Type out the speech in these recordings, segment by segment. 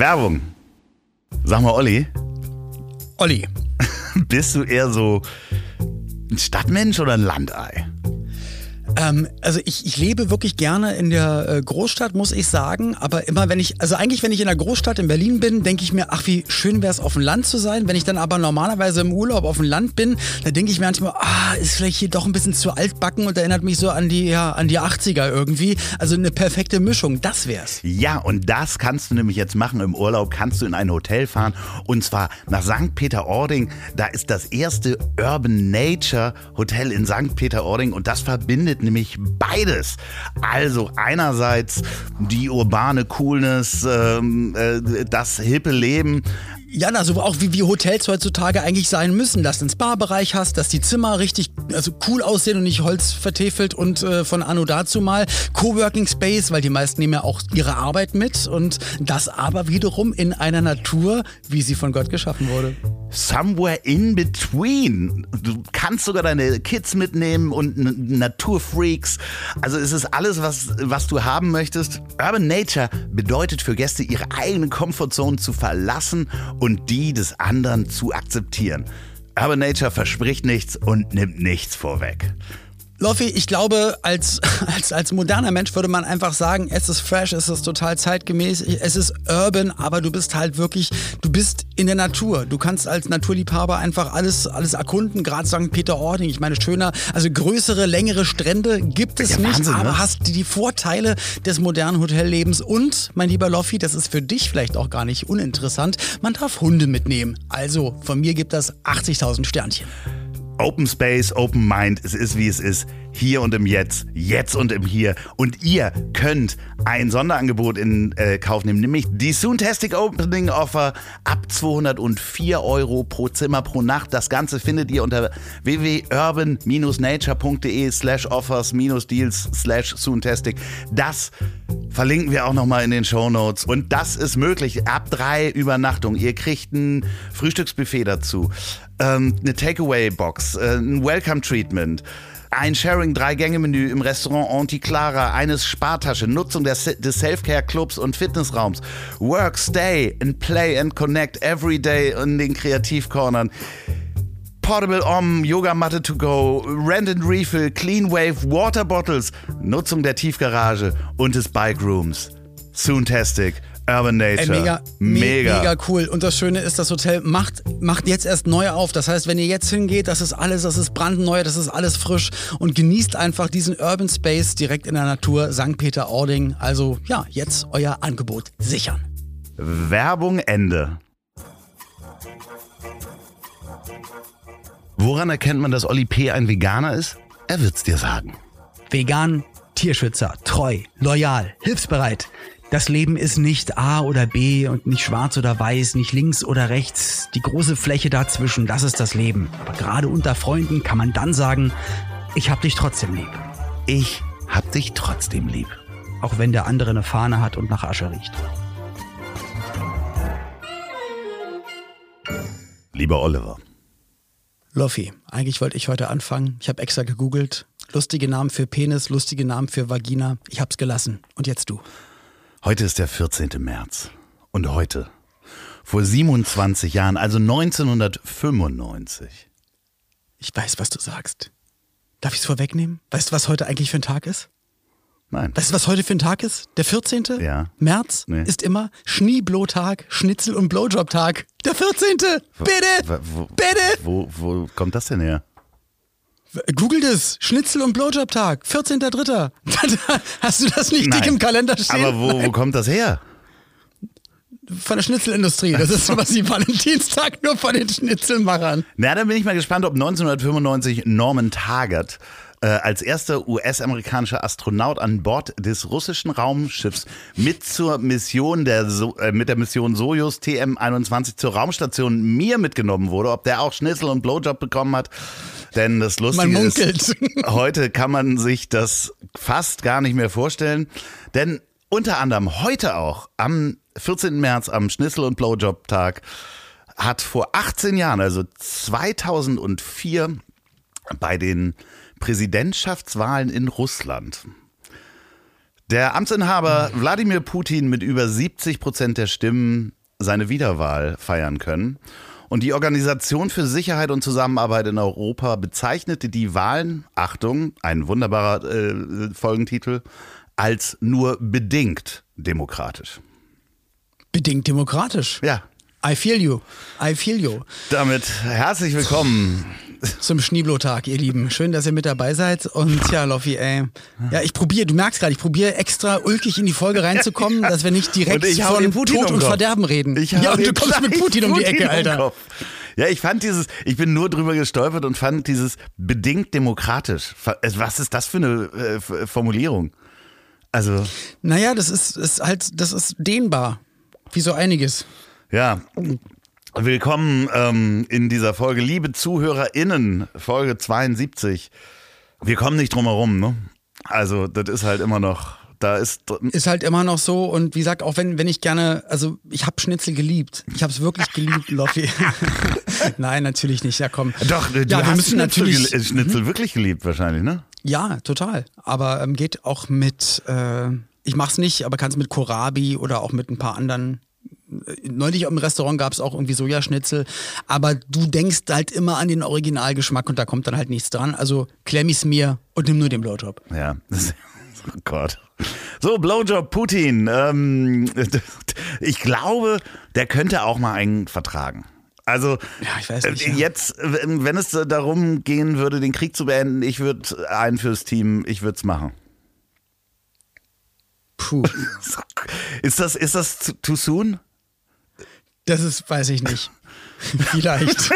Werbung. Sag mal, Olli, Olli, bist du eher so ein Stadtmensch oder ein Landei? Ähm, also ich, ich lebe wirklich gerne in der äh, Großstadt, muss ich sagen. Aber immer wenn ich, also eigentlich wenn ich in der Großstadt in Berlin bin, denke ich mir, ach wie schön wäre es auf dem Land zu sein. Wenn ich dann aber normalerweise im Urlaub auf dem Land bin, dann denke ich mir manchmal, ah, ist vielleicht hier doch ein bisschen zu altbacken und erinnert mich so an die, ja, an die 80er irgendwie. Also eine perfekte Mischung, das wär's. Ja, und das kannst du nämlich jetzt machen. Im Urlaub kannst du in ein Hotel fahren und zwar nach St. Peter-Ording. Da ist das erste Urban Nature Hotel in St. Peter-Ording und das verbindet nämlich beides. Also einerseits die urbane Coolness, ähm, äh, das hippe Leben, Ja, also auch wie, wie Hotels heutzutage eigentlich sein müssen, dass du einen Spa-Bereich hast, dass die Zimmer richtig also cool aussehen und nicht Holz vertefelt und äh, von anno dazu mal. Coworking Space, weil die meisten nehmen ja auch ihre Arbeit mit und das aber wiederum in einer Natur, wie sie von Gott geschaffen wurde. Somewhere in between. Du kannst sogar deine Kids mitnehmen und Naturfreaks. Also es ist alles, was, was du haben möchtest. Urban Nature bedeutet für Gäste, ihre eigene Comfortzone zu verlassen und die des anderen zu akzeptieren. Urban Nature verspricht nichts und nimmt nichts vorweg. Loffi, ich glaube, als, als, als moderner Mensch würde man einfach sagen, es ist fresh, es ist total zeitgemäß, es ist urban, aber du bist halt wirklich, du bist in der Natur. Du kannst als Naturliebhaber einfach alles, alles erkunden, gerade St. Peter-Ording. Ich meine, schöner, also größere, längere Strände gibt es Ja, nicht, Wahnsinn, aber ne? hast die, die Vorteile des modernen Hotellebens und, mein lieber Loffi, das ist für dich vielleicht auch gar nicht uninteressant, man darf Hunde mitnehmen. Also, von mir gibt das 80.000 Sternchen. Open Space, Open Mind, es ist wie es ist. Hier und im Jetzt, jetzt und im Hier. Und ihr könnt ein Sonderangebot in äh, Kauf nehmen, nämlich die Soontastic Opening Offer ab 204 Euro pro Zimmer pro Nacht. Das Ganze findet ihr unter www.urban-nature.de slash offers deals slash Soontastic. Das verlinken wir auch nochmal in den Show Notes. Und das ist möglich ab drei Übernachtungen. Ihr kriegt ein Frühstücksbuffet dazu, ähm, eine Takeaway-Box, äh, ein Welcome-Treatment. Ein Sharing-Drei-Gänge-Menü im Restaurant Anticlara, eine Spartasche, Nutzung des, des Self-Care-Clubs und Fitnessraums, Work, Stay and Play and Connect every day in den Kreativcornern. Portable Om, Yogamatte to go, Rent and Refill, Clean Wave, Water Bottles, Nutzung der Tiefgarage und des Bike Rooms. Soontastic, Urban Ey, mega, mega. mega cool. Und das Schöne ist, das Hotel macht, macht jetzt erst neu auf. Das heißt, wenn ihr jetzt hingeht, das ist alles, das ist brandneu, das ist alles frisch und genießt einfach diesen Urban Space direkt in der Natur, St. Peter-Ording. Also ja, jetzt euer Angebot sichern. Werbung Ende. Woran erkennt man, dass Olli P. ein Veganer ist? Er wird's dir sagen. Vegan, Tierschützer, treu, loyal, hilfsbereit. Das Leben ist nicht A oder B und nicht schwarz oder weiß, nicht links oder rechts. Die große Fläche dazwischen, das ist das Leben. Aber gerade unter Freunden kann man dann sagen, ich hab dich trotzdem lieb. Ich hab dich trotzdem lieb. Auch wenn der andere eine Fahne hat und nach Asche riecht. Lieber Oliver. Loffi, eigentlich wollte ich heute anfangen. Ich habe extra gegoogelt. Lustige Namen für Penis, lustige Namen für Vagina. Ich hab's gelassen. Und jetzt du. Heute ist der 14. März. Und heute, vor 27 Jahren, also 1995. Ich weiß, was du sagst. Darf ich's vorwegnehmen? Weißt du, was heute eigentlich für ein Tag ist? Nein. Weißt du, was heute für ein Tag ist? Der 14. Ja. März Nee. ist immer Schneeblotag, Schnitzel- und Blowjob-Tag. Der 14. Bitte! Wo, wo, Bitte! wo, wo kommt das denn her? Google das. Schnitzel- und Blowjob-Tag. 14.3. Hast du das nicht dick Nein. im Kalender stehen? Aber wo, wo kommt das her? Von der Schnitzelindustrie. Das ist sowas wie Valentinstag nur von den Schnitzelmachern. Na, dann bin ich mal gespannt, ob 1995 Norman Taggart äh, als erster US-amerikanischer Astronaut an Bord des russischen Raumschiffs mit zur Mission der so äh, mit der Mission Sojus TM-21 zur Raumstation Mir mitgenommen wurde, ob der auch Schnitzel und Blowjob bekommen hat. Denn das Lustige ist, heute kann man sich das fast gar nicht mehr vorstellen. Denn unter anderem heute auch am 14. März am Schnitzel- und Blowjob-Tag hat vor 18 Jahren, also 2004, bei den Präsidentschaftswahlen in Russland Der Amtsinhaber Wladimir Putin mit über 70 Prozent der Stimmen seine Wiederwahl feiern können. Und die Organisation für Sicherheit und Zusammenarbeit in Europa bezeichnete die Wahlen, Achtung, ein wunderbarer äh, Folgentitel, als nur bedingt demokratisch. Bedingt demokratisch. Ja. I feel you. I feel you. Damit herzlich willkommen zum Schneeblo-Tag, ihr Lieben. Schön, dass ihr mit dabei seid. Und ja, Loffi, ey. Ja, ich probiere, du merkst gerade, ich probiere extra ulkig in die Folge reinzukommen, dass wir nicht direkt von Tod und Verderben reden. ja, und du kommst mit Putin um die Ecke, Alter. Ja, ich fand dieses, ich bin nur drüber gestolpert und fand dieses bedingt demokratisch. Was ist das für eine äh, Formulierung? Also. Naja, das ist, ist halt, das ist dehnbar. Wie so einiges. Ja. Willkommen ähm, in dieser Folge, liebe ZuhörerInnen, Folge 72. Wir kommen nicht drum herum, ne? Also, das ist halt immer noch, da ist. Ist halt immer noch so und wie gesagt, auch wenn, wenn ich gerne, also ich habe Schnitzel geliebt. Ich habe es wirklich geliebt, Loffi. Nein, natürlich nicht, ja komm. Doch, du ja, hast wir müssen Schnitzel, natürlich, gel Schnitzel wirklich geliebt wahrscheinlich, ne? Ja, total. Aber ähm, geht auch mit, äh, ich mach's nicht, aber kann es mit Kohlrabi oder auch mit ein paar anderen neulich im Restaurant gab es auch irgendwie Sojaschnitzel, aber du denkst halt immer an den Originalgeschmack und da kommt dann halt nichts dran. Also klemm ich's mir und nimm nur den Blowjob. Ja, oh Gott. So, Blowjob Putin. Ähm, ich glaube, der könnte auch mal einen vertragen. Also ja, nicht, ja. jetzt, wenn es darum gehen würde, den Krieg zu beenden, ich würde einen fürs Team, ich würde es machen. Puh. ist das, ist das too soon? Das ist, weiß ich nicht. Vielleicht.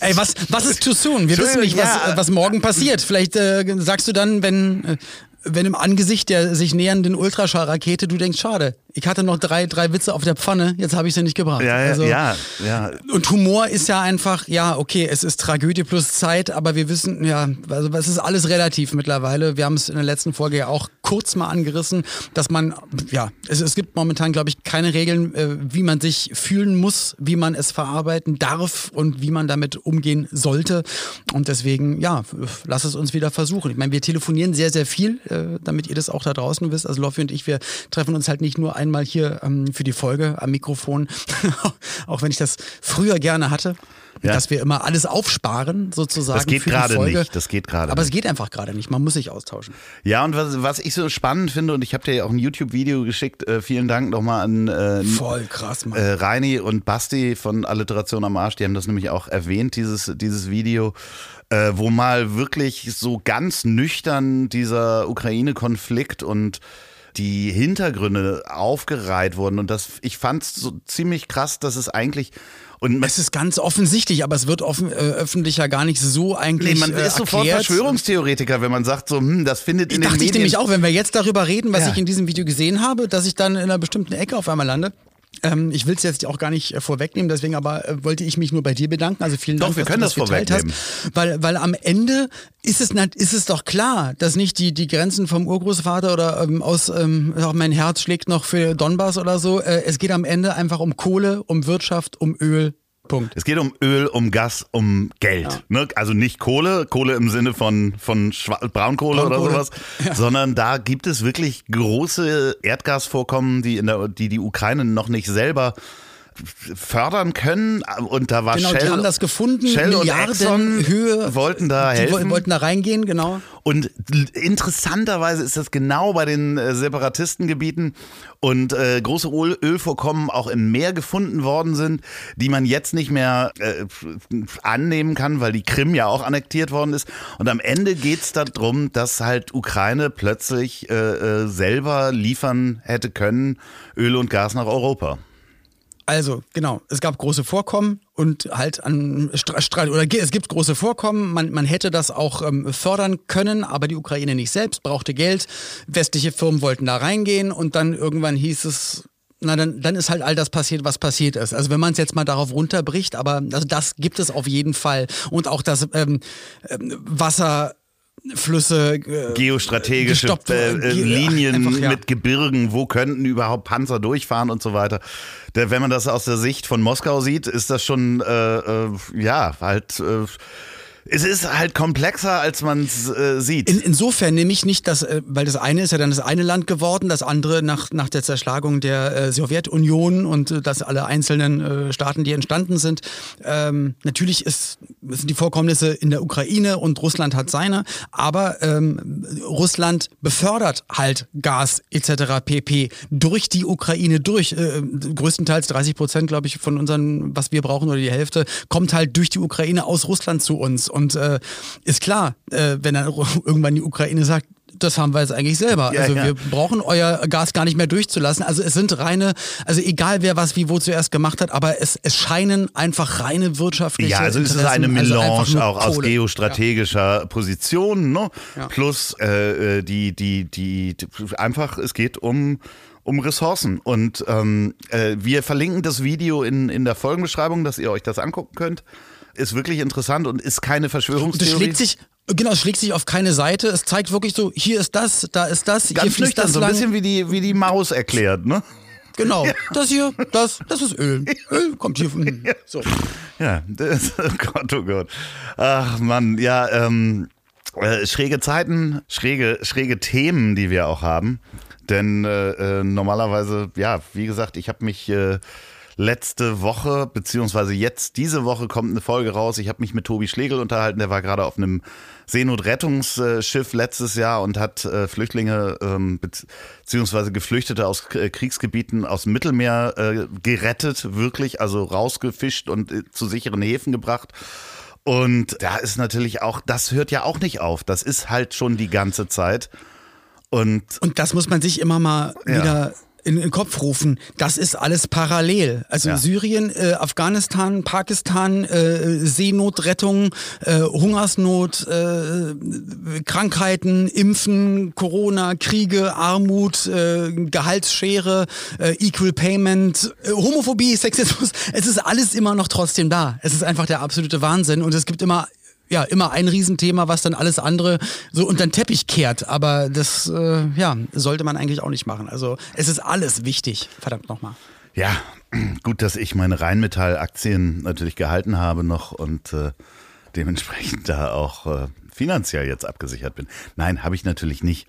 Ey, was, was ist too soon? Wir wissen nicht, was, ja. was morgen passiert. Vielleicht äh, sagst du dann, wenn, äh, wenn im Angesicht der sich nähernden Ultraschallrakete du denkst, schade, ich hatte noch drei, drei Witze auf der Pfanne, jetzt habe ich sie nicht gebracht. Ja, also, ja, ja. Und Humor ist ja einfach, ja, okay, es ist Tragödie plus Zeit, aber wir wissen, ja, also es ist alles relativ mittlerweile. Wir haben es in der letzten Folge ja auch kurz mal angerissen, dass man, ja, es, es gibt momentan, glaube ich, keine Regeln, äh, wie man sich fühlen muss, wie man es verarbeiten darf und wie man damit umgehen sollte. Und deswegen, ja, lass es uns wieder versuchen. Ich meine, wir telefonieren sehr, sehr viel, äh, damit ihr das auch da draußen wisst. Also Loffi und ich, wir treffen uns halt nicht nur ein einmal hier ähm, für die Folge am Mikrofon, auch wenn ich das früher gerne hatte. Ja. Dass wir immer alles aufsparen, sozusagen. Das geht gerade nicht. Das geht gerade. Aber es geht einfach gerade nicht. Man muss sich austauschen. Ja, und was, was ich so spannend finde, und ich habe dir ja auch ein YouTube-Video geschickt, äh, vielen Dank nochmal an äh, Voll krass, Mann. Äh, Reini und Basti von Alliteration am Arsch, die haben das nämlich auch erwähnt, dieses, dieses Video. Äh, wo mal wirklich so ganz nüchtern dieser Ukraine-Konflikt und die Hintergründe aufgereiht wurden. Und das, ich fand es so ziemlich krass, dass es eigentlich und es ist ganz offensichtlich, aber es wird offen, äh, öffentlich ja gar nicht so eigentlich. Nee, man äh, ist sofort Verschwörungstheoretiker, wenn man sagt, so, hm, das findet in ich den Medien. Dachte ich nämlich auch, wenn wir jetzt darüber reden, was ja. ich in diesem Video gesehen habe, dass ich dann in einer bestimmten Ecke auf einmal lande. Ähm, ich will es jetzt auch gar nicht äh, vorwegnehmen, deswegen aber äh, wollte ich mich nur bei dir bedanken. Also vielen doch, Dank, wir können dass du das, das vorwegnehmen. hast. Weil, weil am Ende ist es, ist es doch klar, dass nicht die, die Grenzen vom Urgroßvater oder ähm, aus ähm, auch mein Herz schlägt noch für Donbass oder so. Äh, es geht am Ende einfach um Kohle, um Wirtschaft, um Öl, Punkt. Es geht um Öl, um Gas, um Geld. Ja. Ne? Also nicht Kohle, Kohle im Sinne von, von Braunkohle, Braunkohle, oder sowas, ja. sondern da gibt es wirklich große Erdgasvorkommen, die, in der, die die Ukraine noch nicht selber fördern können und da war genau, Shell. Die haben das gefunden, Shell Milliarden und Exxon Höhe. Wollten da helfen. Die wollten da reingehen, genau. Und interessanterweise ist das genau bei den äh, Separatistengebieten und äh, große Öl Ölvorkommen auch im Meer gefunden worden sind, die man jetzt nicht mehr äh, annehmen kann, weil die Krim ja auch annektiert worden ist. Und am Ende geht es darum, dass halt Ukraine plötzlich äh, äh, selber liefern hätte können, Öl und Gas nach Europa. Also, genau, es gab große Vorkommen und halt an Streit, oder es gibt große Vorkommen, man, man hätte das auch ähm, fördern können, aber die Ukraine nicht selbst, brauchte Geld, westliche Firmen wollten da reingehen und dann irgendwann hieß es, na dann, dann ist halt all das passiert, was passiert ist. Also wenn man es jetzt mal darauf runterbricht, aber also das gibt es auf jeden Fall. Und auch das ähm, ähm Wasser Flüsse, äh, geostrategische äh, äh, Linien einfach, ja. mit Gebirgen, wo könnten überhaupt Panzer durchfahren und so weiter. Wenn man das aus der Sicht von Moskau sieht, ist das schon äh, äh ja halt äh, es ist halt komplexer, als man es äh, sieht. In, insofern nämlich nicht, dass, äh, weil das eine ist ja dann das eine Land geworden, das andere nach, nach der Zerschlagung der äh, Sowjetunion und äh, dass alle einzelnen äh, Staaten, die entstanden sind. Ähm, natürlich ist, sind die Vorkommnisse in der Ukraine und Russland hat seine, aber ähm, Russland befördert halt Gas etc. pp. durch die Ukraine durch. Äh, größtenteils 30 Prozent, glaube ich, von unseren, was wir brauchen oder die Hälfte, kommt halt durch die Ukraine aus Russland zu uns. Und äh, ist klar, äh, wenn dann irgendwann die Ukraine sagt, das haben wir jetzt eigentlich selber. Ja, also ja. wir brauchen euer Gas gar nicht mehr durchzulassen. Also es sind reine, also egal wer was wie wo zuerst gemacht hat, aber es, es scheinen einfach reine wirtschaftliche Ja, also es ist Interessen, eine also Melange nur auch aus Kohle. geostrategischer Position, ne? Ja. Plus äh, äh, die, die, die, die, einfach, es geht um um Ressourcen. Und ähm, äh, wir verlinken das Video in, in der Folgenbeschreibung, dass ihr euch das angucken könnt. Ist wirklich interessant und ist keine Verschwörungstheorie. schlägt sich, genau, schlägt sich auf keine Seite. Es zeigt wirklich so, hier ist das, da ist das, hier Ganz fließt nüchtern, das so ein lang. bisschen wie die, wie die Maus erklärt, ne? Genau, das hier, das, das ist Öl. Öl kommt hier von. So. Ja, das, oh Gott, oh Gott. Ach Mann, ja, ähm, äh, schräge Zeiten, schräge, schräge Themen, die wir auch haben. Denn äh, äh, normalerweise, ja, wie gesagt, ich habe mich äh, letzte Woche, beziehungsweise jetzt diese Woche kommt eine Folge raus. Ich habe mich mit Tobi Schlegel unterhalten, der war gerade auf einem Seenotrettungsschiff letztes Jahr und hat äh, Flüchtlinge ähm, beziehungsweise Geflüchtete aus äh, Kriegsgebieten aus dem Mittelmeer äh, gerettet, wirklich, also rausgefischt und zu sicheren Häfen gebracht. Und da ist natürlich auch, das hört ja auch nicht auf. Das ist halt schon die ganze Zeit. Und Und das muss man sich immer mal Ja. wieder in den Kopf rufen. Das ist alles parallel. Also Ja. Syrien, äh, Afghanistan, Pakistan, äh, Seenotrettung, äh, Hungersnot, äh, Krankheiten, Impfen, Corona, Kriege, Armut, äh, Gehaltsschere, äh, Equal Payment, äh, Homophobie, Sexismus. Es ist alles immer noch trotzdem da. Es ist einfach der absolute Wahnsinn und es gibt immer ja, immer ein Riesenthema, was dann alles andere so unter den Teppich kehrt. Aber das, äh, ja, sollte man eigentlich auch nicht machen. Also es ist alles wichtig. Verdammt nochmal. ja, gut, dass ich meine Rheinmetall-Aktien natürlich gehalten habe noch und äh, dementsprechend da auch äh, finanziell jetzt abgesichert bin. Nein, habe ich natürlich nicht.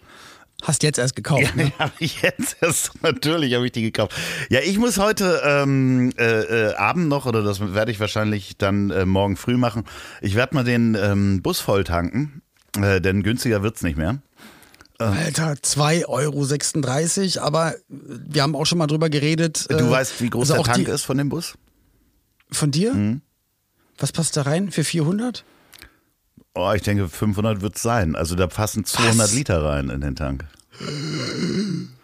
Hast jetzt erst gekauft. Ja, ne? ich jetzt erst, natürlich habe ich die gekauft. Ja, ich muss heute ähm, äh, äh, Abend noch, oder das werde ich wahrscheinlich dann äh, morgen früh machen, ich werde mal den ähm, Bus voll tanken, äh, denn günstiger wird's nicht mehr. Alter, 2,36 Euro, aber wir haben auch schon mal drüber geredet. Du äh, weißt, wie groß also der Tank die, ist von dem Bus? Von dir? Mhm. Was passt da rein? Für 400? Oh, ich denke, 500 wird's sein. Also da passen 200 Was? Liter rein in den Tank.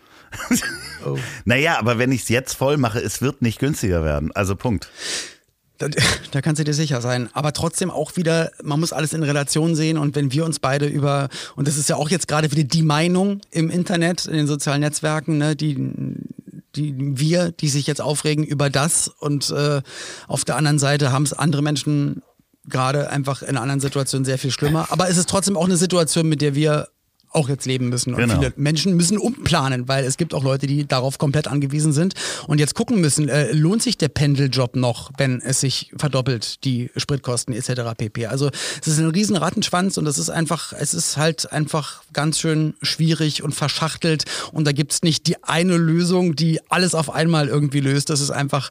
Oh. Naja, aber wenn ich es jetzt voll mache, es wird nicht günstiger werden. Also Punkt. Da, da kannst du dir sicher sein. Aber trotzdem auch wieder, man muss alles in Relation sehen. Und wenn wir uns beide über, und das ist ja auch jetzt gerade wieder die Meinung im Internet, in den sozialen Netzwerken, ne, die, die wir, die sich jetzt aufregen über das. Und äh, auf der anderen Seite haben es andere Menschen gerade einfach in anderen Situationen sehr viel schlimmer. Aber es ist trotzdem auch eine Situation, mit der wir auch jetzt leben müssen. Und Genau. viele Menschen müssen umplanen, weil es gibt auch Leute, die darauf komplett angewiesen sind und jetzt gucken müssen, äh, lohnt sich der Pendeljob noch, wenn es sich verdoppelt, die Spritkosten etc. pp. Also es ist ein riesen Rattenschwanz und es ist einfach, es ist halt einfach ganz schön schwierig und verschachtelt und da gibt's nicht die eine Lösung, die alles auf einmal irgendwie löst. Das ist einfach,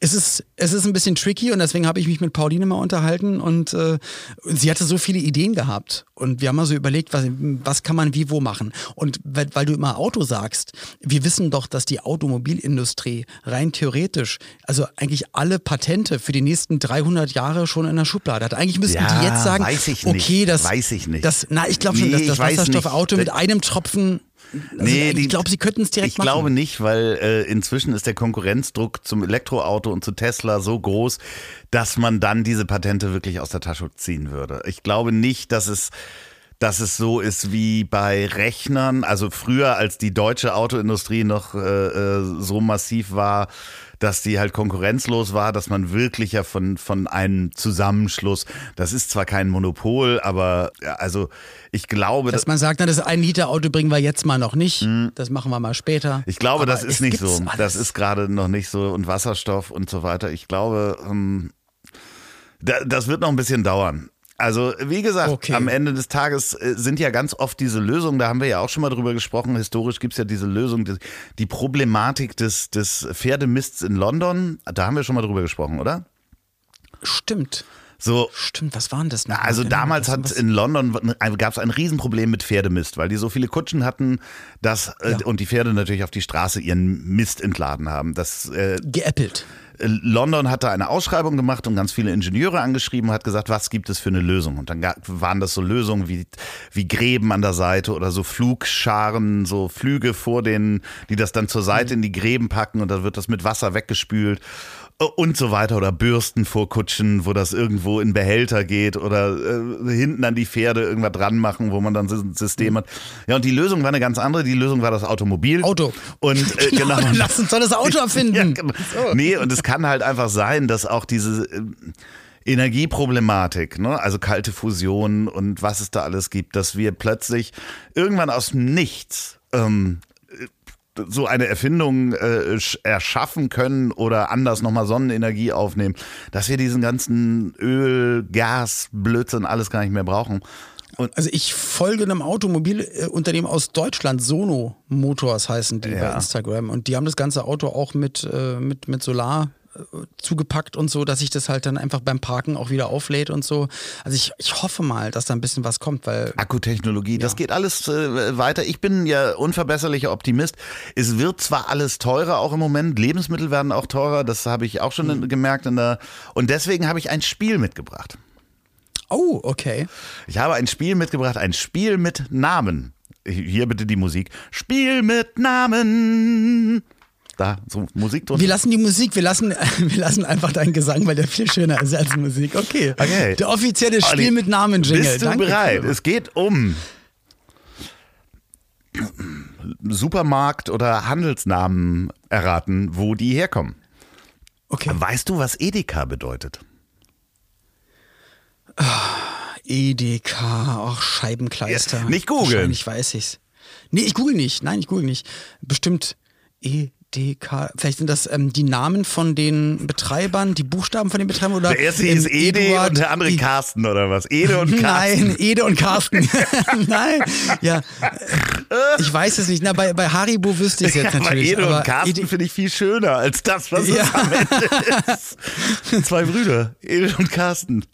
es ist, es ist ein bisschen tricky und deswegen habe ich mich mit Pauline mal unterhalten und äh, sie hatte so viele Ideen gehabt und wir haben mal so überlegt, was, was kann man wie wo machen. Und weil, weil du immer Auto sagst, wir wissen doch, dass die Automobilindustrie rein theoretisch, also eigentlich alle Patente für die nächsten 300 Jahre schon in der Schublade hat. Eigentlich müssten Ja, die jetzt sagen, ich okay, das, Weiß ich nicht. das, na, ich glaube schon, Nee, dass ich das Wasserstoffauto mit einem Tropfen also Nee, ich glaube, sie könnten es direkt Ich machen. glaube nicht, weil äh, inzwischen ist der Konkurrenzdruck zum Elektroauto und zu Tesla so groß, dass man dann diese Patente wirklich aus der Tasche ziehen würde. Ich glaube nicht, dass es dass es so ist wie bei Rechnern, also früher als die deutsche Autoindustrie noch äh, äh, so massiv war, dass die halt konkurrenzlos war, dass man wirklich ja von, von einem Zusammenschluss, das ist zwar kein Monopol, aber ja, also ich glaube, Dass man sagt, na, das ein Liter Auto bringen wir jetzt mal noch nicht. Das machen wir mal später. Mhm. Ich glaube, Aber das ist nicht so. alles. Das ist gerade noch nicht so. Und Wasserstoff und so weiter. Ich glaube, ähm, da, das wird noch ein bisschen dauern. Also wie gesagt, Okay. am Ende des Tages äh, sind ja ganz oft diese Lösungen, da haben wir ja auch schon mal drüber gesprochen, historisch gibt es ja diese Lösung, die, die Problematik des, des Pferdemists in London, da haben wir schon mal drüber gesprochen, oder? Stimmt. So, Stimmt, was waren das noch? also damals hat in London gab es ein Riesenproblem mit Pferdemist, weil die so viele Kutschen hatten, dass äh, Ja. und die Pferde natürlich auf die Straße ihren Mist entladen haben. Das äh, geäppelt. London hatte eine Ausschreibung gemacht und ganz viele Ingenieure angeschrieben, hat gesagt, was gibt es für eine Lösung? Und dann waren das so Lösungen wie, wie Gräben an der Seite oder so Flugscharen, so Flüge vor denen, die das dann zur Seite in die Gräben packen und dann wird das mit Wasser weggespült und so weiter oder Bürsten vor Kutschen, wo das irgendwo in Behälter geht oder äh, hinten an die Pferde irgendwas dran machen, wo man dann so ein System hat. Ja, und die Lösung war eine ganz andere. Die Lösung war das Automobil. Auto. Und äh, genau. Dann lass uns doch das Auto erfinden. Ja, genau. Nee, und es kann halt einfach sein, dass auch diese äh, Energieproblematik, ne, also kalte Fusion und was es da alles gibt, dass wir plötzlich irgendwann aus dem Nichts ähm, so eine Erfindung äh, sch- erschaffen können oder anders nochmal Sonnenenergie aufnehmen, dass wir diesen ganzen Öl, Gas, Blödsinn alles gar nicht mehr brauchen. Und Also ich folge einem Automobilunternehmen aus Deutschland, Sono Motors heißen die Ja. bei Instagram. Und die haben das ganze Auto auch mit, äh, mit, mit Solar äh, zugepackt und so, dass sich das halt dann einfach beim Parken auch wieder auflädt und so. Also ich, ich hoffe mal, dass da ein bisschen was kommt, weil Akkutechnologie, das geht alles äh, weiter. Ich bin ja unverbesserlicher Optimist. Es wird zwar alles teurer auch im Moment, Lebensmittel werden auch teurer, das habe ich auch schon in, gemerkt in der und deswegen habe ich ein Spiel mitgebracht. Oh, okay. Ich habe ein Spiel mitgebracht, ein Spiel mit Namen. Hier bitte die Musik. Spiel mit Namen. Da, so Musik drunter. Wir lassen die Musik, wir lassen, wir lassen einfach deinen Gesang, weil der viel schöner ist als Musik. Okay. Okay. Der offizielle Spiel Olli, mit Namen-Jingle. Bist du Danke. bereit? Es geht um Supermarkt oder Handelsnamen erraten, wo die herkommen. Okay. Weißt du, was Edeka bedeutet? Edeka, auch Scheibenkleister. Ja, nicht googeln. Wahrscheinlich weiß ich's. Nee, ich google nicht. Nein, ich google nicht. Bestimmt EDK. Vielleicht sind das ähm, die Namen von den Betreibern, die Buchstaben von den Betreibern oder Der erste ähm, hieß Ede Eduard, und der andere I- Carsten oder was? Ede und Carsten. Nein, Ede und Carsten. Nein, ja. Ich weiß es nicht. Na, bei, bei Haribo wüsste ich es jetzt aber natürlich. Ede aber und Carsten finde ich viel schöner als das, was Ja. es am Ende ist. Zwei Brüder, Ede und Carsten.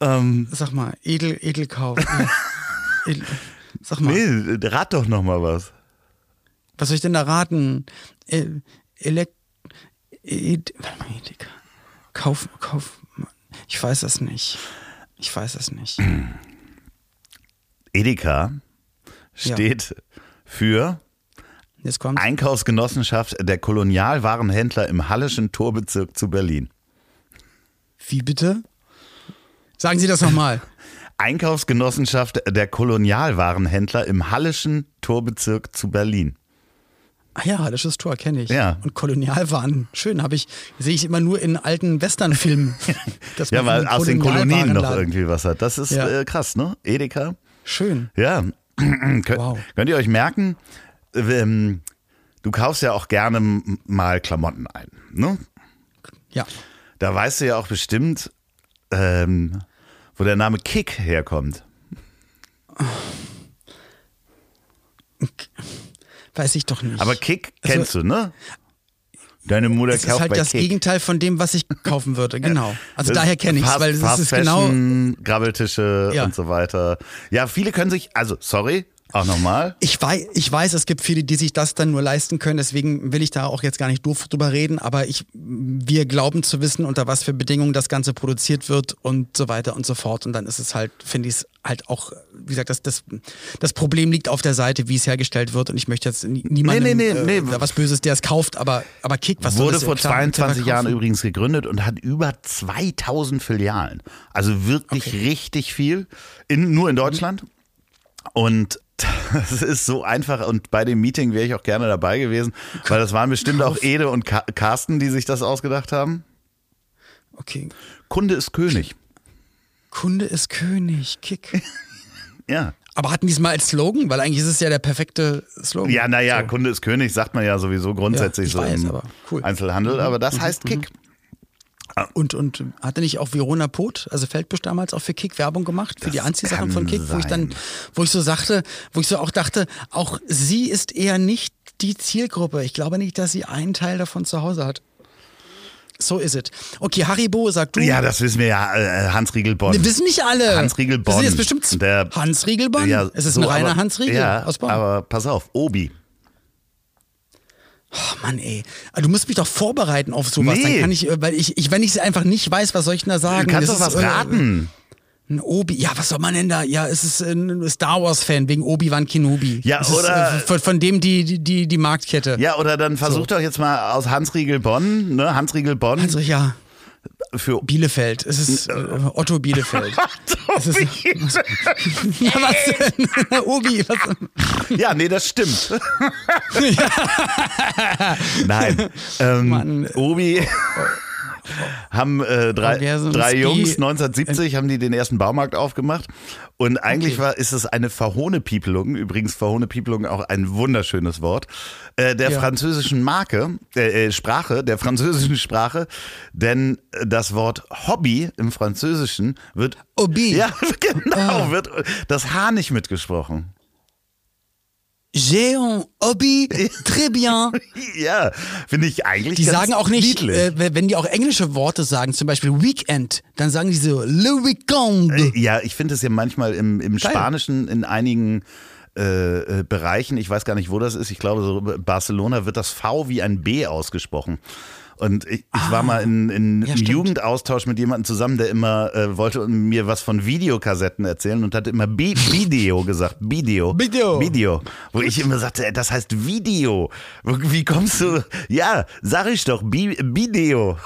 Ähm, Sag mal, Edel, Edelkauf. ja. Edel, sag mal. nee, rat doch noch mal was. Was soll ich denn da raten? E Elekt. Kauf, Kauf. Ich weiß das nicht. Ich weiß das nicht. Edeka steht für Jetzt kommt. Einkaufsgenossenschaft der Kolonialwarenhändler im Hallischen Torbezirk zu Berlin. Wie bitte? Sagen Sie das nochmal. Einkaufsgenossenschaft der Kolonialwarenhändler im Hallischen Torbezirk zu Berlin. Ah ja, Hallisches Tor kenne ich. Ja. Und Kolonialwaren. Schön, habe ich, sehe ich immer nur in alten Westernfilmen. dass Ja, weil aus den Kolonien noch irgendwie was hat. Das ist Ja. äh, krass, ne? Edeka. Schön. Ja. Könnt, Wow. könnt ihr euch merken, ähm, du kaufst ja auch gerne mal Klamotten ein. Ne? Ja. Da weißt du ja auch bestimmt, ähm, wo der Name Kick herkommt. Weiß ich doch nicht. Aber Kick Also- kennst du, ne? Deine Mutter das ist kauft halt das Kick. Gegenteil von dem, was ich kaufen würde. Genau. Also daher kenne ich es, weil Fast ist genau. Fashion, Grabbeltische Ja. und so weiter. Ja, viele können sich, also sorry, auch nochmal. Ich weiß, ich weiß, es gibt viele, die sich das dann nur leisten können, deswegen will ich da auch jetzt gar nicht doof drüber reden, aber ich, wir glauben zu wissen, unter was für Bedingungen das Ganze produziert wird und so weiter und so fort. Und dann ist es halt, finde ich es halt auch, wie gesagt, das, das, das Problem liegt auf der Seite, wie es hergestellt wird. Und ich möchte jetzt nie- niemandem Nee, nee, nee, äh, nee. was Böses, der es kauft, aber, aber Kick, was Wurde vor Klar, 22 Jahren übrigens gegründet und hat über 2000 Filialen. Also wirklich richtig viel, in, nur in Deutschland. Und das ist so einfach und bei dem Meeting wäre ich auch gerne dabei gewesen, weil das waren bestimmt auch Ede und Carsten, die sich das ausgedacht haben. Okay. Kunde ist König. Kunde ist König, Kick. Ja. Aber hatten die es mal als Slogan? Weil eigentlich ist es ja der perfekte Slogan. Ja, naja, So. Kunde ist König, sagt man ja sowieso grundsätzlich Ja, so weiß, im aber cool. Mhm. Einzelhandel, aber das heißt Kick. Und, und hatte nicht auch Verona Pot, also Feldbusch damals auch für Kick Werbung gemacht, für Das die Anziehsachen von Kick, wo ich dann, sein. wo ich so sagte, wo ich so auch dachte, auch sie ist eher nicht die Zielgruppe. Ich glaube nicht, dass sie einen Teil davon zu Hause hat. So ist es. Okay, Haribo, sag du. Ja, das wissen wir ja, äh, Hans Riegel Bonn. Wir wissen nicht alle. Hans Riegel Das sind Bonn. jetzt bestimmt Der- Hans Riegel Bonn. Ja, es ist so, ein reiner aber- Hans Riegel ja, aus Bonn. aber pass auf, Obi. Oh Mann, ey. Du musst mich doch vorbereiten auf sowas. Nee. Dann kann ich, äh, weil ich, ich, wenn ich es einfach nicht weiß, was soll ich denn da sagen? Du kannst Das doch ist, was äh, raten. Ein Obi. Ja, was soll man denn da? Ja, es ist ein Star Wars-Fan wegen Obi-Wan Kenobi. Ja, es oder- Ist, äh, von, von dem die, die, die, Marktkette. Ja, oder dann versuch doch jetzt mal aus Hans Riegel Bonn, ne? Hans Riegel Bonn Also ja, für Bielefeld. Es ist äh, Otto Bielefeld. Es ist, ja, was denn? Obi, was? Ja, nee, das stimmt. Nein. Ähm, Mann. Obi haben äh, drei, drei Jungs 1970 haben die den ersten Baumarkt aufgemacht und eigentlich war ist es eine Verhohnepiepelung übrigens Verhohnepiepelung auch ein wunderschönes Wort äh, der Ja. französischen Marke äh, äh, Sprache der französischen Sprache denn das Wort Hobby im Französischen wird Obi. ja genau Ah. wird das H nicht mitgesprochen J'ai un hobby, très bien. ja finde ich eigentlich Die sagen auch nicht, äh, wenn die auch englische Worte sagen, zum Beispiel Weekend, dann sagen die so Le Weekend. Ja, ich finde es ja manchmal im, im Geil. Spanischen in einigen äh, äh, Bereichen, ich weiß gar nicht, wo das ist, ich glaube, so Barcelona wird das V wie ein B ausgesprochen. Und ich, ich war mal in, in Ah. Ja. Jugendaustausch mit jemandem zusammen, der immer äh, wollte mir was von Videokassetten erzählen und hat immer Bi Video gesagt. Video. Video. Video. Wo ich immer sagte, ey, das heißt Video. Wie kommst du? Ja, sag ich doch, Bi Video.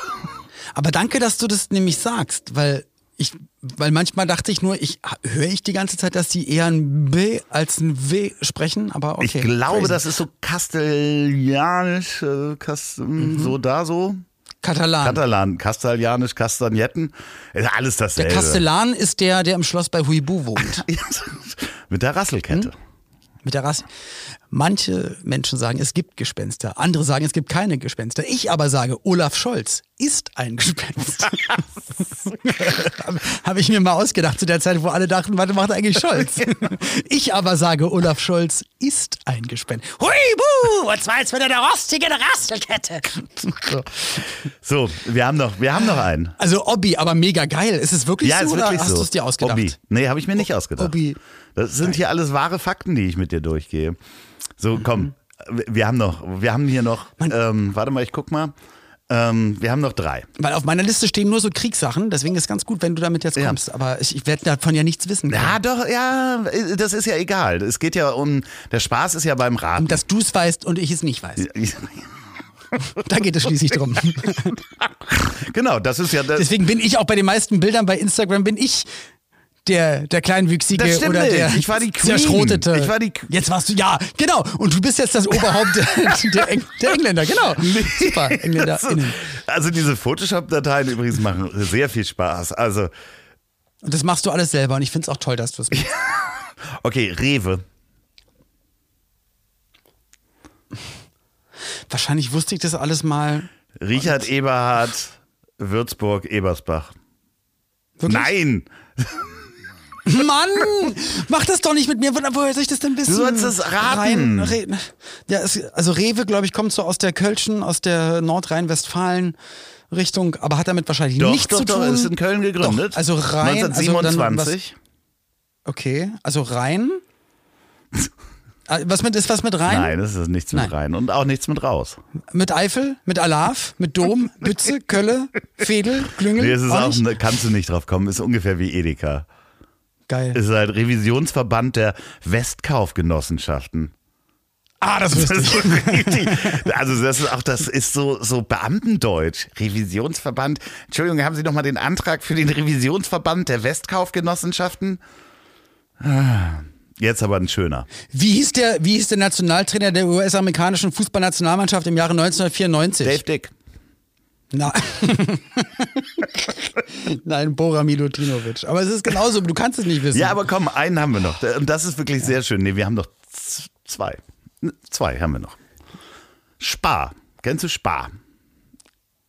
Aber danke, dass du das nämlich sagst, weil ich, weil manchmal dachte ich nur, ich höre ich die ganze Zeit, dass die eher ein B als ein W sprechen, aber okay. Ich glaube, crazy. das ist so kastellanisch, äh, Kast Mhm. so da so. Katalan. Katalan, kastellanisch, Kastagnetten, ist alles der dasselbe. Kastellan ist der, der im Schloss bei Huibu wohnt. Mit der Rasselkette. Mit der Rasse. Manche Menschen sagen, es gibt Gespenster. Andere sagen, es gibt keine Gespenster. Ich aber sage, Olaf Scholz ist ein Gespenst. Habe hab ich mir mal ausgedacht zu der Zeit, wo alle dachten, was macht eigentlich Scholz? Ich aber sage, Olaf Scholz ist ein Gespenst. Huibu! Und zwar jetzt mit einer rostigen Rasselkette. So. Wir haben noch, wir haben noch einen. Also Obby, aber mega geil. Ist es wirklich Ja, so ist oder wirklich hast so. du es dir ausgedacht? Hobby. Nee, habe ich mir nicht ausgedacht. Hobby. Das sind hier alles wahre Fakten, die ich mit dir durchgehe. Mhm. So, komm, wir haben noch, wir haben hier noch, ähm, warte mal, ich guck mal. Ähm, wir haben noch drei. Weil auf meiner Liste stehen nur so Kriegssachen, deswegen ist ganz gut, wenn du damit jetzt Ja. kommst. Aber ich, ich werde davon ja nichts wissen. können. Ja, doch, ja, das ist ja egal. Es geht ja um, der Spaß ist ja beim Raten. Und dass du es weißt und ich es nicht weiß. Da geht es schließlich drum. genau, das ist ja das. Deswegen bin ich auch bei den meisten Bildern bei Instagram, bin ich der, der Kleinwüchsige Das stimmt oder nicht. der Ich war die Queen. zerschrotete. Ich war die Qu- jetzt warst du, ja, genau. Und du bist jetzt das Oberhaupt der, der, Eng, der Engländer, genau. Super, Engländer. Das- Also diese Photoshop-Dateien übrigens machen sehr viel Spaß. Also, Und das machst du alles selber und ich finde es auch toll, dass du es machst. okay, Rewe. Wahrscheinlich wusste ich das alles mal. Richard Eberhard, Würzburg, Ebersbach. Wirklich? Nein! Mann, mach das doch nicht mit mir. Wo- Woher soll ich das denn wissen? Du sollst es raten. Rein, Re ja, es, also Rewe, glaube ich, kommt so aus der Kölschen, aus der Nordrhein-Westfalen Richtung, aber hat damit wahrscheinlich Doch, nichts doch, zu doch, tun. ist in Köln gegründet. Doch, also rein, also dann 1927. Okay, also rein. Ah, Was mit, ist was mit rein? Nein, das ist nichts mit Nein. rein und auch nichts mit raus. Mit Eifel, mit Alav, mit Dom, Bütze, Kölle, Fedel, Klüngel? Nee, es ist auch, nicht? ne- kannst du nicht drauf kommen, ist ungefähr wie Edeka. Geil. Es ist halt Revisionsverband der Westkaufgenossenschaften. Ah, das Das ist richtig. Also das ist auch, das ist so, so Beamtendeutsch. Revisionsverband. Entschuldigung, haben Sie noch mal den Antrag für den Revisionsverband der Westkaufgenossenschaften? Ah, Jetzt aber ein schöner. Wie hieß der, wie hieß der Nationaltrainer der US-amerikanischen Fußballnationalmannschaft im Jahre 1994? Dave Dick. Na Nein, Bora Milutinovic. Aber es ist genauso, du kannst es nicht wissen. Ja, aber komm, einen haben wir noch. Und das ist wirklich sehr schön. Nee, wir haben noch zwei. Zwei haben wir noch. Spar. Kennst du Spar?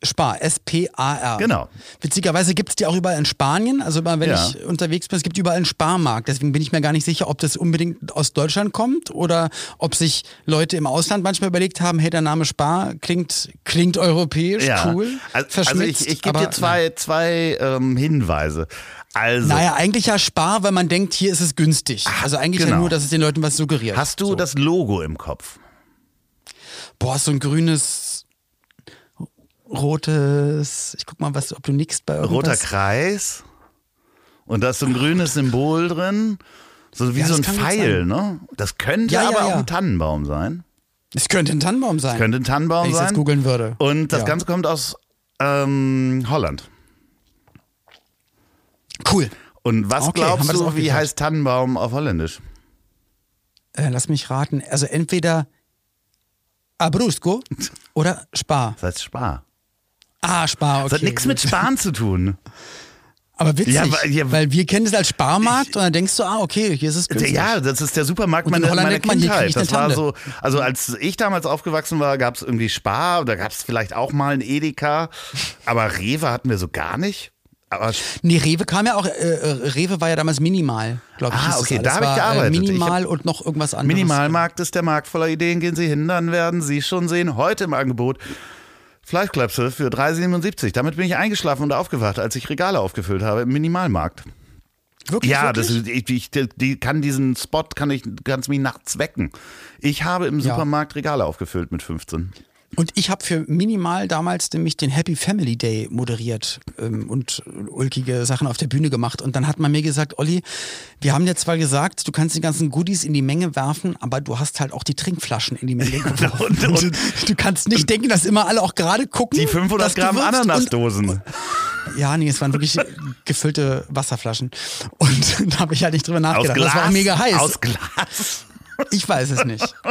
Spar, S-P-A-R. Genau. Witzigerweise gibt es die auch überall in Spanien. Also immer, wenn Ja. ich unterwegs bin, es gibt überall einen Sparmarkt. Deswegen bin ich mir gar nicht sicher, ob das unbedingt aus Deutschland kommt oder ob sich Leute im Ausland manchmal überlegt haben, hey, der Name Spar klingt, klingt europäisch, Ja. cool, Also, also ich, ich gebe dir zwei, zwei ähm, Hinweise. Also, Naja, eigentlich ja Spar, weil man denkt, hier ist es günstig. Also eigentlich ja genau. nur, dass es den Leuten was suggeriert. hast du so. das Logo im Kopf? Boah, so ein grünes, rotes, ich guck mal, was, ob du nickst bei irgendwas. Roter Kreis. Und da ist so ein grünes Symbol drin. So wie Ja, so ein Pfeil, sein. ne? Das könnte Ja, ja, aber auch ja. ein Tannenbaum sein. Es könnte ein Tannenbaum sein. Könnte ein Tannenbaum wenn ich sein. jetzt googeln würde. Und das. Ganze kommt aus ähm, Holland. Cool. Und was Okay, glaubst du, auch wie heißt Tannenbaum auf Holländisch? Äh, lass mich raten. Also entweder Abrusco oder Spar. Das heißt Spar. Ah, Spar, okay. Das hat nichts mit Sparen zu tun. Aber witzig, Ja, weil- ja, weil wir kennen es als Sparmarkt und dann denkst du, ah, okay, hier ist es günstig. Ja, das ist der Supermarkt meiner, meiner Kindheit. ich Das war so, also als ich damals aufgewachsen war, gab es irgendwie Spar, da gab es vielleicht auch mal ein Edeka, aber Rewe hatten wir so gar nicht. Aber Nee, Rewe kam ja auch, äh, äh, Rewe war ja damals minimal, glaube ich. Ah, okay, da hab ich War, gearbeitet. Äh, Ich minimal und noch irgendwas anderes. Minimalmarkt ist der Markt voller Ideen, gehen Sie hin, dann werden Sie schon sehen. Heute im Angebot Fleischklöpse für 3,77. Damit bin ich eingeschlafen und aufgewacht, als ich Regale aufgefüllt habe im Minimalmarkt. Wirklich, Ja, wirklich? das ist, ich, ich die kann diesen Spot kann ich kann's mich nachts wecken. Ich habe im Ja. Supermarkt Regale aufgefüllt mit 15. Und ich habe für Minimal damals nämlich den Happy Family Day moderiert ähm, und ulkige Sachen auf der Bühne gemacht. Und dann hat man mir gesagt, Olli, wir haben dir zwar gesagt, du kannst die ganzen Goodies in die Menge werfen, aber du hast halt auch die Trinkflaschen in die Menge geworfen. und- und- du kannst nicht denken, dass immer alle auch gerade gucken. Die 500 dass du Gramm und- Ananasdosen. Ja, nee, es waren wirklich gefüllte Wasserflaschen. Und da habe ich halt nicht drüber Aus nachgedacht. Glas. Das war auch mega heiß. Aus Glas. Ich weiß es nicht.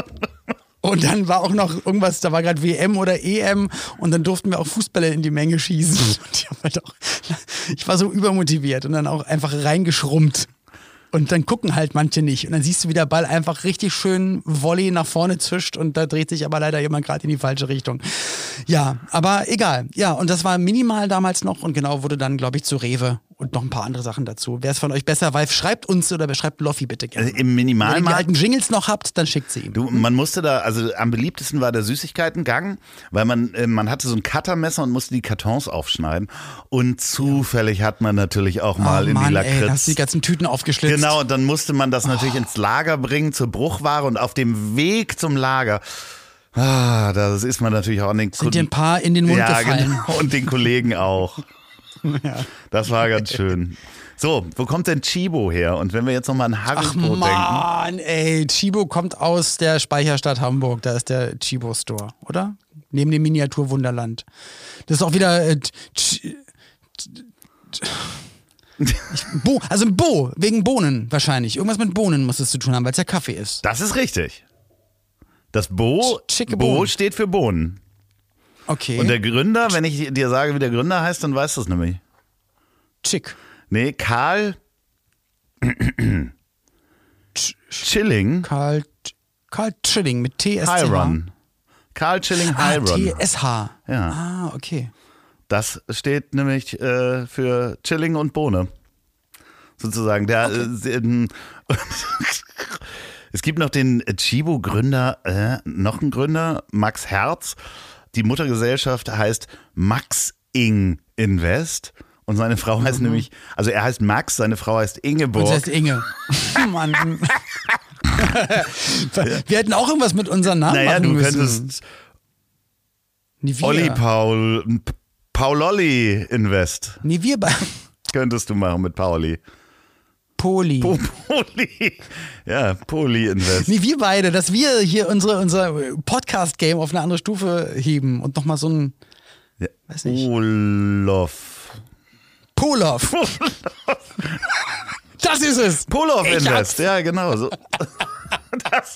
Und dann war auch noch irgendwas, da war gerade WM oder EM und dann durften wir auch Fußbälle in die Menge schießen. Und ich, halt auch, ich war so übermotiviert und dann auch einfach reingeschrummt. Und dann gucken halt manche nicht. Und dann siehst du, wie der Ball einfach richtig schön Volley nach vorne zischt und da dreht sich aber leider jemand gerade in die falsche Richtung. Ja, aber egal. Ja, und das war minimal damals noch und genau wurde dann, glaube ich, zu Rewe und noch ein paar andere Sachen dazu. Wer es von euch besser weiß, schreibt uns oder schreibt Loffi bitte gerne. Im Wenn ihr die Minimalmarkt alten Jingles noch habt, dann schickt sie ihm. Du, man musste da, also am beliebtesten war der Süßigkeitengang, weil man, äh, man hatte so ein Cuttermesser und musste die Kartons aufschneiden. Und zufällig hat man natürlich auch mal oh in Mann, die ey, da hast du Lakritz. die ganzen Tüten aufgeschlitzt. Genau, und dann musste man das natürlich Oh. ins Lager bringen zur Bruchware und auf dem Weg zum Lager. Ah, das ist man natürlich auch an den Sind dir ein paar in den Mund ja, gefallen. genau, und den Kollegen auch. Das war ganz schön. So, wo kommt denn Chibo her? Und wenn wir jetzt nochmal an Ach Haribo denken. Mann, ey, Chibo kommt aus der Speicherstadt Hamburg. Da ist der Chibo Store, oder? Neben dem Miniaturwunderland. Das ist auch wieder. Äh, Ch- ich, Bo, also ein Bo, wegen Bohnen wahrscheinlich. Irgendwas mit Bohnen muss es zu tun haben, weil es ja Kaffee ist. Das ist richtig. Das Bo, Bo steht für Bohnen. Okay. Und der Gründer, wenn ich dir sage, wie der Gründer heißt, dann weißt du es nämlich. Chick. Nee, Karl Chilling Karl, Karl Chilling mit TSH. Hiron. Karl Chilling Ah, Hiron. TSH. Ja. Ah, okay. Das steht nämlich äh, für Chilling und Bohne. Sozusagen. Der, äh, ähm, es gibt noch den Chibo-Gründer, äh, noch einen Gründer, Max Herz. Die Muttergesellschaft heißt Max Ing Invest. Und seine Frau heißt nämlich, also er heißt Max, seine Frau heißt Und Ingeborg. sie heißt Inge. Mann. Wir hätten auch irgendwas mit unseren Namen naja, machen du müssen. könntest Nie wir. Olli Paul, Paulolli Invest. Bei Könntest du machen mit Pauli. Poli. Po- Poli. Ja, Poli Invest. Nie wir beide, dass wir hier unsere, unser Podcast-Game auf eine andere Stufe heben und nochmal so ein Ja. Weiß nicht. Olof. Poloff. das ist es. Polof Ich Invest, ja, genau. So. Das,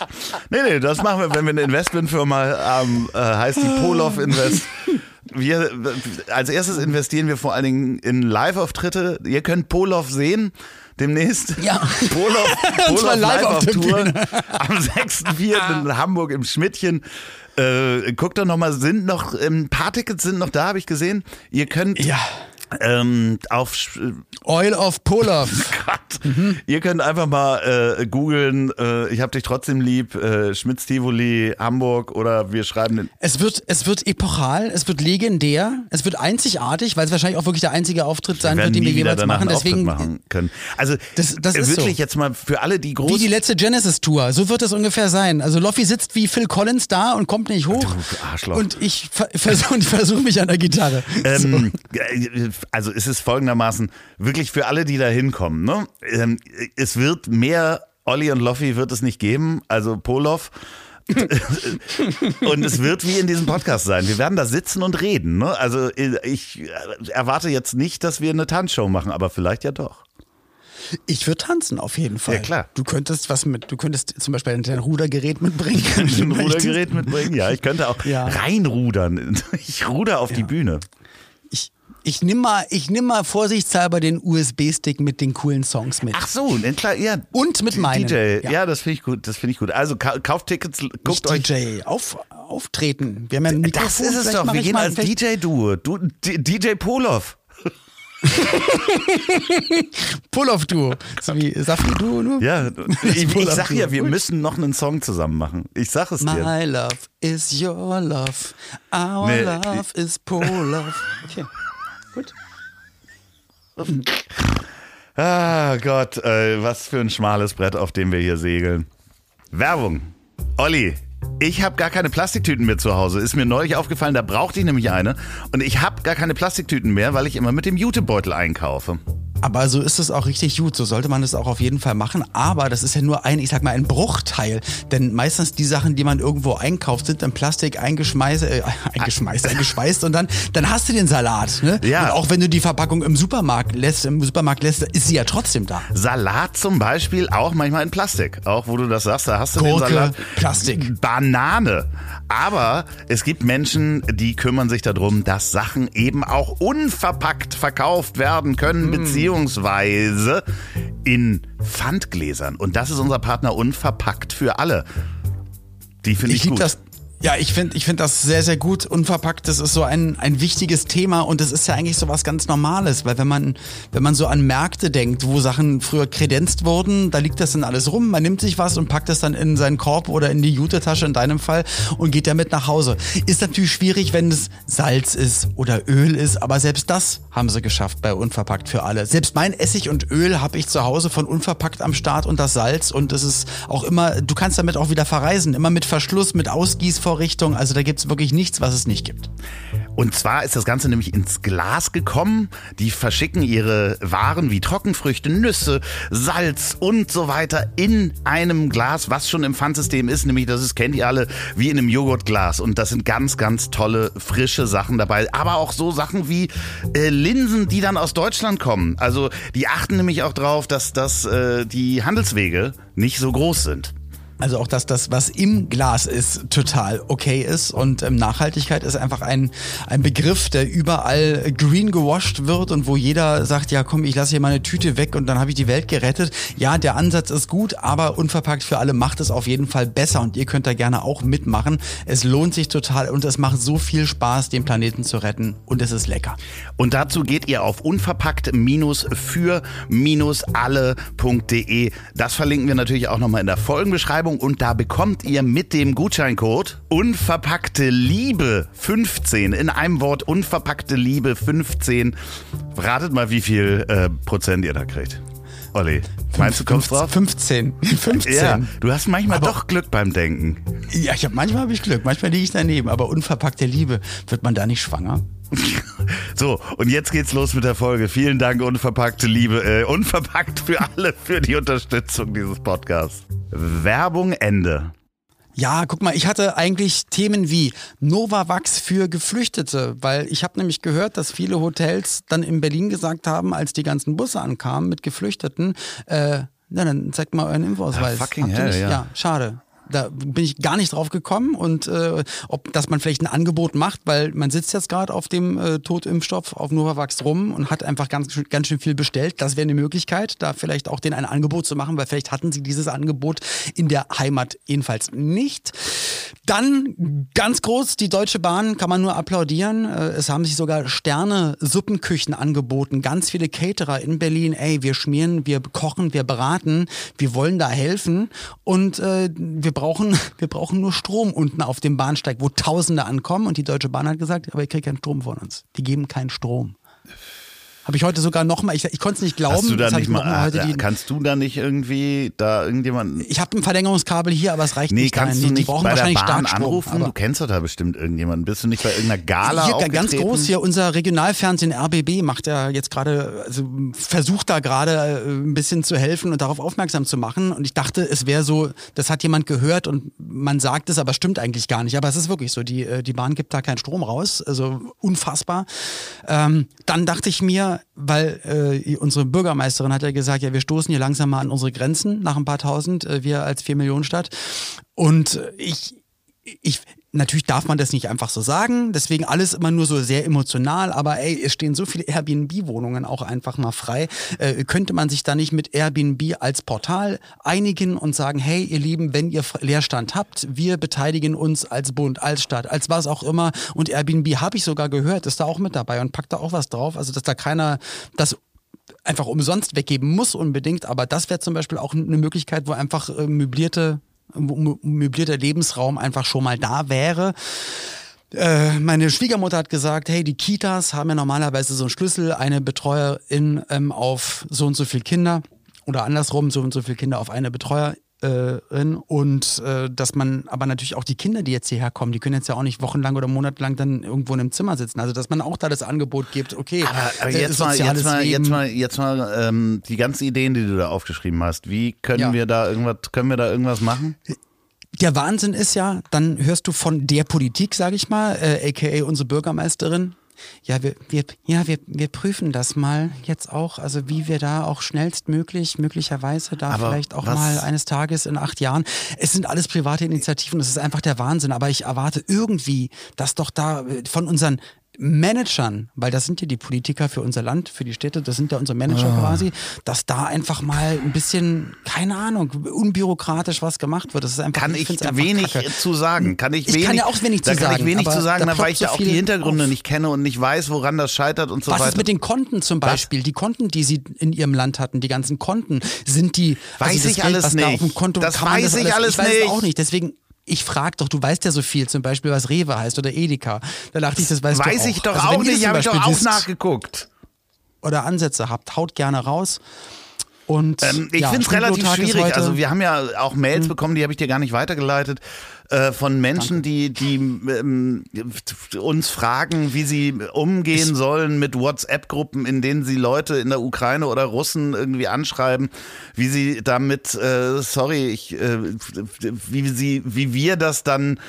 nee, nee, das machen wir, wenn wir eine Investmentfirma haben, äh, heißt die Polof Invest. wir, als erstes investieren wir vor allen Dingen in Live-Auftritte. Ihr könnt Poloff sehen demnächst. Ja. Zwar Poloff live auf der Tour Bühne. am 6.4. in Hamburg im Schmidtchen. Äh, guckt doch nochmal, sind noch, ähm, ein paar Tickets sind noch da, habe ich gesehen. Ihr könnt Ja. Ähm, auf Oil of Polar. Gott. Ihr könnt einfach mal äh, googeln, äh, ich hab dich trotzdem lieb, äh, Schmitz Tivoli, Hamburg oder wir schreiben den. Es wird, es wird epochal, es wird legendär, es wird einzigartig, weil es wahrscheinlich auch wirklich der einzige Auftritt sein werden wird, den wir jemals machen. Deswegen machen können. Also Das- das ist wirklich so. jetzt mal für alle, die groß wie die letzte Genesis-Tour. So wird es ungefähr sein. Also Loffi sitzt wie Phil Collins da und kommt nicht hoch. Du Arschloch. Und ich ver versuche versuch mich an der Gitarre. Ähm, äh, also es ist folgendermaßen, wirklich für alle, die da hinkommen, ne? ähm, es wird mehr Olli und Loffi wird es nicht geben, also Poloff. und es wird wie in diesem Podcast sein. Wir werden da sitzen und reden. Ne? Also äh, ich erwarte jetzt nicht, dass wir eine Tanzshow machen, aber vielleicht ja doch. Ich würde tanzen auf jeden Fall. Ja, klar. Du könntest was mit, du könntest zum Beispiel dein Rudergerät mitbringen. Ein. Rudergerät mitbringen? Ja, ich könnte auch Ja. reinrudern. Ich ruder auf die Bühne. Ich, ich nimm mal, ich nimm mal vorsichtshalber den USB-Stick mit den coolen Songs mit. Ach so, ne, klar, ja. Und mit meinen. DJ, ja, Ja. das finde ich gut, das finde ich gut. Also ka kauft Tickets, guckt Nicht euch DJ, auf, auftreten. Wir haben ja ein Mikrofon. Das ist es vielleicht doch. Wir gehen als DJ-Duo. Du, DJ Poloff. Pull-off-Duo. So wie Safi-Duo nur. Ja, ich, ich sag ja, wir müssen noch einen Song zusammen machen. Ich sag es dir. My love is your love. Our Nee, love is Pull-off. Okay. Ah Gott, äh, was für ein schmales Brett, auf dem wir hier segeln. Werbung. Olli, ich habe gar keine Plastiktüten mehr zu Hause. Ist mir neulich aufgefallen, da brauchte ich nämlich eine. Und ich habe gar keine Plastiktüten mehr, weil ich immer mit dem Jutebeutel einkaufe. Aber so ist es auch richtig gut. So sollte man es auch auf jeden Fall machen. Aber das ist ja nur ein, ich sag mal, ein Bruchteil. Denn meistens die Sachen, die man irgendwo einkauft, sind in Plastik eingeschmeißt, äh, eingeschmeißt, eingeschweißt und dann, dann hast du den Salat. Ne? Ja. Und auch wenn du die Verpackung im Supermarkt lässt, im Supermarkt lässt, ist sie ja trotzdem da. Salat zum Beispiel auch manchmal in Plastik. Auch wo du das sagst, da hast du Gurke, den Salat. Plastik. Banane. Aber es gibt Menschen, die kümmern sich darum, dass Sachen eben auch unverpackt verkauft werden können, Hm. beziehungsweise in Pfandgläsern. Und das ist unser Partner Unverpackt für alle. Die finde ich, Ich gut. das. Ja, ich finde ich find das sehr, sehr gut. Unverpackt, das ist so ein, ein wichtiges Thema und es ist ja eigentlich so was ganz Normales, weil wenn man, wenn man so an Märkte denkt, wo Sachen früher kredenzt wurden, da liegt das dann alles rum, man nimmt sich was und packt es dann in seinen Korb oder in die Jutetasche in deinem Fall und geht damit nach Hause. Ist natürlich schwierig, wenn es Salz ist oder Öl ist, aber selbst das haben sie geschafft bei Unverpackt für alle. Selbst mein Essig und Öl habe ich zu Hause von Unverpackt am Start und das Salz und es ist auch immer, du kannst damit auch wieder verreisen, immer mit Verschluss, mit Ausgießvorrichtung, also da gibt's wirklich nichts, was es nicht gibt. Und zwar ist das Ganze nämlich ins Glas gekommen. Die verschicken ihre Waren wie Trockenfrüchte, Nüsse, Salz und so weiter in einem Glas, was schon im Pfandsystem ist. Nämlich, das ist, kennt ihr alle, wie in einem Joghurtglas. Und das sind ganz, ganz tolle, frische Sachen dabei. Aber auch so Sachen wie äh, Linsen, die dann aus Deutschland kommen. Also die achten nämlich auch drauf, dass, dass äh, die Handelswege nicht so groß sind. Also auch, dass das, was im Glas ist, total okay ist. Und ähm, Nachhaltigkeit ist einfach ein, ein Begriff, der überall green gewasht wird und wo jeder sagt, ja komm, ich lasse hier meine Tüte weg und dann habe ich die Welt gerettet. Ja, der Ansatz ist gut, aber unverpackt für alle macht es auf jeden Fall besser und ihr könnt da gerne auch mitmachen. Es lohnt sich total und es macht so viel Spaß, den Planeten zu retten und es ist lecker. Und dazu geht ihr auf unverpackt-für-alle.de. Das verlinken wir natürlich auch nochmal in der Folgenbeschreibung und da bekommt ihr mit dem Gutscheincode unverpackte Liebe 15 in einem Wort unverpackte Liebe 15. Ratet mal, wie viel äh, Prozent ihr da kriegt. Olli, meinst du, kommst drauf? 15. 15. Ja, du hast manchmal Aber- doch Glück beim Denken. Ja, ich hab, manchmal habe ich Glück, manchmal liege ich daneben, aber unverpackte Liebe, wird man da nicht schwanger? So, und jetzt geht's los mit der Folge. Vielen Dank, unverpackte Liebe, äh, unverpackt für alle für die Unterstützung dieses Podcasts. Werbung Ende. Ja, guck mal, ich hatte eigentlich Themen wie Novavax für Geflüchtete, weil ich habe nämlich gehört, dass viele Hotels dann in Berlin gesagt haben, als die ganzen Busse ankamen mit Geflüchteten, äh, na dann zeigt mal euren Impfausweis. Ah, fucking hell, ja. Ja, schade. Da bin ich gar nicht drauf gekommen und äh, ob, dass man vielleicht ein Angebot macht, weil man sitzt jetzt gerade auf dem äh, Totimpfstoff auf Novavax rum und hat einfach ganz, ganz schön viel bestellt. Das wäre eine Möglichkeit, da vielleicht auch denen ein Angebot zu machen, weil vielleicht hatten sie dieses Angebot in der Heimat jedenfalls nicht. Dann ganz groß, die Deutsche Bahn kann man nur applaudieren. Äh, Es haben sich sogar Sterne-Suppenküchen angeboten. Ganz viele Caterer in Berlin. Ey, wir schmieren, wir kochen, wir beraten, wir wollen da helfen. Und äh, wir, brauchen, wir brauchen nur Strom unten auf dem Bahnsteig, wo Tausende ankommen. Und die Deutsche Bahn hat gesagt, aber ihr kriegt keinen Strom von uns. Die geben keinen Strom. Habe ich heute sogar nochmal, ich, ich konnte es nicht glauben. Hast du da nicht ich noch mal, heute die, kannst du da nicht irgendwie da irgendjemanden ich habe ein Verlängerungskabel hier, aber es reicht Nee, nicht. kannst dahin. du die nicht brauchen bei der wahrscheinlich Bahn Starkstrom, anrufen? aber- Du kennst doch da bestimmt irgendjemanden. Bist du nicht bei irgendeiner Gala Hier, ganz groß hier, unser Regionalfernsehen RBB macht ja jetzt gerade, also versucht da gerade äh, ein bisschen zu helfen und darauf aufmerksam zu machen. Und ich dachte, es wäre so, das hat jemand gehört und man sagt es, aber stimmt eigentlich gar nicht. Aber es ist wirklich so, die, äh, die Bahn gibt da keinen Strom raus, also unfassbar. Ähm, dann dachte ich mir, weil äh, unsere Bürgermeisterin hat ja gesagt, ja, wir stoßen hier langsam mal an unsere Grenzen nach ein paar tausend, äh, wir als vier Millionen Stadt. Und ich, ich, natürlich darf man das nicht einfach so sagen, deswegen alles immer nur so sehr emotional, aber ey, es stehen so viele Airbnb-Wohnungen auch einfach mal frei. Äh, könnte man sich da nicht mit Airbnb als Portal einigen und sagen, hey, ihr Lieben, wenn ihr Leerstand habt, wir beteiligen uns als Bund, als Stadt, als was auch immer. Und Airbnb habe ich sogar gehört, ist da auch mit dabei und packt da auch was drauf, also dass da keiner das einfach umsonst weggeben muss unbedingt, aber das wäre zum Beispiel auch eine Möglichkeit, wo einfach äh, möblierte möblierter Lebensraum einfach schon mal da wäre. Äh, meine Schwiegermutter hat gesagt, hey, die Kitas haben ja normalerweise so einen Schlüssel, eine Betreuerin ähm, auf so und so viel Kinder oder andersrum, so und so viele Kinder auf eine Betreuerin und äh, dass man aber natürlich auch die Kinder, die jetzt hierher kommen, die können jetzt ja auch nicht wochenlang oder monatelang dann irgendwo in einem Zimmer sitzen. Also dass man auch da das Angebot gibt, okay, Aber, aber äh, jetzt, mal, jetzt, mal, jetzt mal, jetzt mal, ähm, die ganzen Ideen, die du da aufgeschrieben hast. Wie können Ja. wir da irgendwas, können wir da irgendwas machen? Der Wahnsinn ist ja, dann hörst du von der Politik, sage ich mal, äh, aka unsere Bürgermeisterin. Ja, wir, wir, ja wir, wir prüfen das mal jetzt auch, also wie wir da auch schnellstmöglich, möglicherweise da Aber vielleicht auch was- mal eines Tages in acht Jahren. Es sind alles private Initiativen, das ist einfach der Wahnsinn, aber ich erwarte irgendwie, dass doch da äh, von unseren Managern, weil das sind ja die Politiker für unser Land, für die Städte, das sind ja unsere Manager Ah. quasi, dass da einfach mal ein bisschen, keine Ahnung, unbürokratisch was gemacht wird. Das ist einfach, Kann ich einfach wenig kacke. zu sagen. Kann ich, Ich wenig, kann ja auch wenig zu kann sagen, ich wenig zu sagen, da weil ich so ja auch die Hintergründe auf. nicht kenne und nicht weiß, woran das scheitert und so Was weiter. ist mit den Konten zum Beispiel? Die Konten, die sie in ihrem Land hatten, die ganzen Konten, sind die. Weiß also das ich Geld, alles was Da nicht. Das kann weiß ich alles ich weiß nicht. Auch nicht. Deswegen. Ich frag doch, du weißt ja so viel, zum Beispiel was Rewe heißt oder Edeka. Da dachte ich, das weißt Weiß du auch. ich doch Also auch nicht, habe ich doch auch nachgeguckt. Oder Ansätze habt, haut gerne raus. Und Ähm, ich ja, finde es relativ schwierig. Also wir haben ja auch Mails bekommen, die habe ich dir gar nicht weitergeleitet, äh, von Menschen, die, die ähm, uns fragen, wie sie umgehen sollen mit WhatsApp-Gruppen, in denen sie Leute in der Ukraine oder Russen irgendwie anschreiben, wie sie damit, äh, sorry, ich, äh, wie sie, wie wir das dann